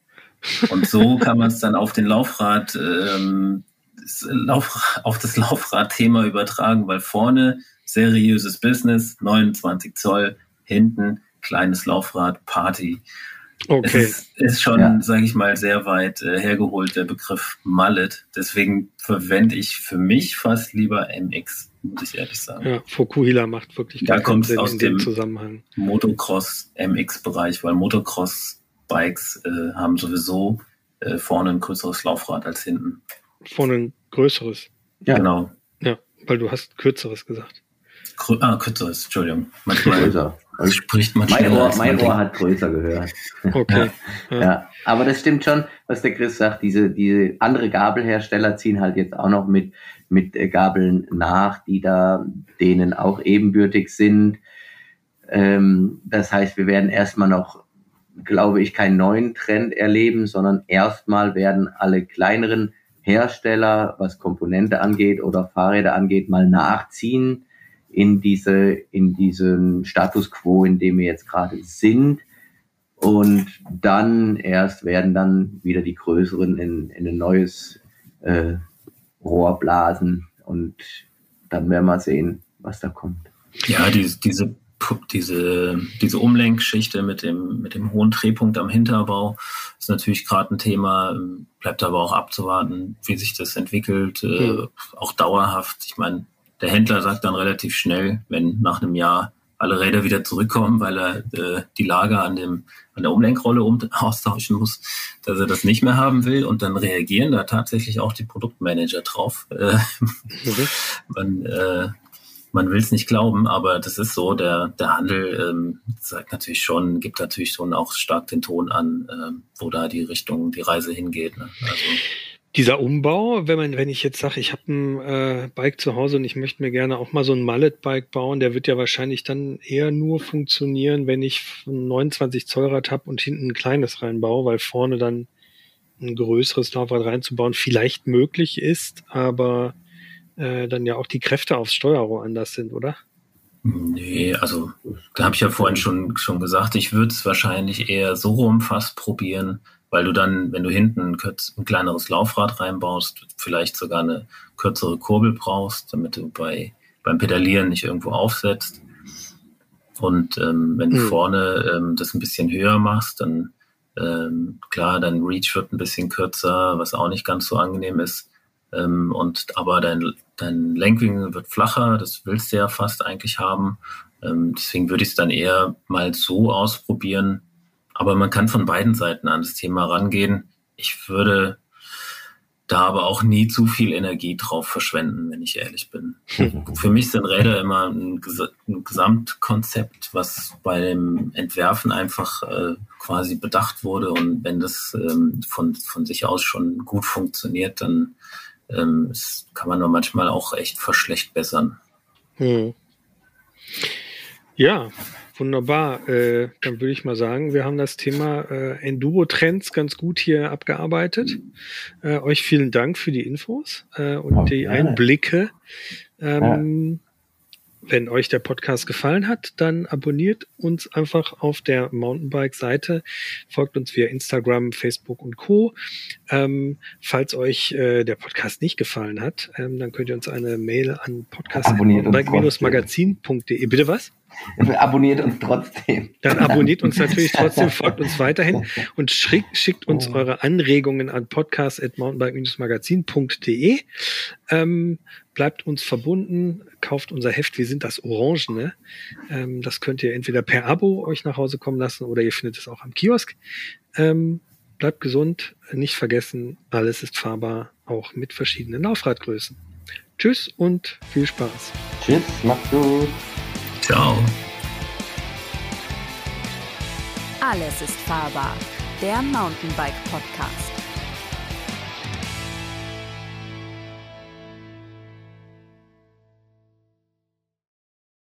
Und so kann man es dann auf den Laufrad, ähm, das Lauf, auf das Laufrad-Thema übertragen, weil vorne seriöses Business, 29 Zoll, hinten kleines Laufrad, Party. Okay. Es ist, ist schon, Ja. sage ich mal, sehr weit äh, hergeholt, der Begriff Mallet. Deswegen verwende ich für mich fast lieber MX, muss ich ehrlich sagen. Ja, Fokuhila macht wirklich Da kommt's Sinn aus in dem Zusammenhang. Motocross MX-Bereich, weil Motocross-Bikes äh, haben sowieso äh, vorne ein größeres Laufrad als hinten. Vorne ein größeres. Ja. Genau. Ja, weil du hast kürzeres gesagt. Grö ah, kürzeres, Entschuldigung. Manchmal größer. spricht man Mein Ohr, mein Ohr hat größer gehört. Okay. Ja. Ja, aber das stimmt schon, was der Chris sagt. Diese, diese andere Gabelhersteller ziehen halt jetzt auch noch mit, mit Gabeln nach, die da denen auch ebenbürtig sind. Ähm, das heißt, wir werden erstmal noch, glaube ich, keinen neuen Trend erleben, sondern erstmal werden alle kleineren Hersteller, was Komponente angeht oder Fahrräder angeht, mal nachziehen in diese, in diesen Status quo, in dem wir jetzt gerade sind. Und dann erst werden dann wieder die größeren in, in ein neues äh, Rohr blasen und dann werden wir sehen, was da kommt. Ja, diese, diese, diese, diese Umlenkschichte mit dem, mit dem hohen Drehpunkt am Hinterbau ist natürlich gerade ein Thema, bleibt aber auch abzuwarten, wie sich das entwickelt, äh, Mhm. auch dauerhaft. Ich meine, der Händler sagt dann relativ schnell, wenn nach einem Jahr alle Räder wieder zurückkommen, weil er äh, die Lager an, dem, an der Umlenkrolle um, austauschen muss, dass er das nicht mehr haben will und dann reagieren da tatsächlich auch die Produktmanager drauf. Äh, Mhm. man, äh, man will es nicht glauben, aber das ist so. Der, der Handel ähm, sagt natürlich schon, gibt natürlich schon auch stark den Ton an, ähm, wo da die Richtung, die Reise hingeht. Ne? Also, Dieser Umbau, wenn man, wenn ich jetzt sage, ich habe ein äh, Bike zu Hause und ich möchte mir gerne auch mal so ein Mallet-Bike bauen, der wird ja wahrscheinlich dann eher nur funktionieren, wenn ich ein 29 Zoll Rad habe und hinten ein kleines reinbaue, weil vorne dann ein größeres Laufrad reinzubauen vielleicht möglich ist, aber äh, dann ja auch die Kräfte aufs Steuerrohr anders sind, oder? Nee, also da habe ich ja vorhin schon, schon gesagt, ich würde es wahrscheinlich eher so rum fast probieren, weil du dann, wenn du hinten ein, ein, kleineres Laufrad reinbaust, vielleicht sogar eine kürzere Kurbel brauchst, damit du bei, beim Pedalieren nicht irgendwo aufsetzt. Und ähm, wenn du mhm. vorne ähm, das ein bisschen höher machst, dann ähm, klar, dein Reach wird ein bisschen kürzer, was auch nicht ganz so angenehm ist. Ähm, und aber dein, dein Lenkwinkel wird flacher, das willst du ja fast eigentlich haben. Ähm, deswegen würde ich es dann eher mal so ausprobieren. Aber man kann von beiden Seiten an das Thema rangehen. Ich würde da aber auch nie zu viel Energie drauf verschwenden, wenn ich ehrlich bin. Für mich sind Räder immer ein, Ges ein Gesamtkonzept, was beim Entwerfen einfach äh, quasi bedacht wurde. Und wenn das ähm, von, von sich aus schon gut funktioniert, dann ähm, das kann man nur manchmal auch echt verschlechtbessern. Hm. Ja, wunderbar. Äh, dann würde ich mal sagen, wir haben das Thema äh, Enduro-Trends ganz gut hier abgearbeitet. Äh, euch vielen Dank für die Infos äh, und okay. die Einblicke. Ähm, ja. Wenn euch der Podcast gefallen hat, dann abonniert uns einfach auf der Mountainbike-Seite, folgt uns via Instagram, Facebook und Co. Ähm, falls euch äh, der Podcast nicht gefallen hat, ähm, dann könnt ihr uns eine Mail an podcast.mountainbike-magazin.de. Bitte was? Abonniert uns trotzdem. Dann abonniert uns natürlich trotzdem, folgt uns weiterhin und schickt, schickt uns oh. eure Anregungen an podcast.mountainbike-magazin.de. Ähm, bleibt uns verbunden, kauft unser Heft, wir sind das Orangene. Ähm, das könnt ihr entweder per Abo euch nach Hause kommen lassen oder ihr findet es auch am Kiosk. Ähm, bleibt gesund, nicht vergessen, alles ist fahrbar, auch mit verschiedenen Laufradgrößen. Tschüss und viel Spaß. Tschüss, macht's gut. Ciao. Alles ist fahrbar. Der Mountainbike Podcast.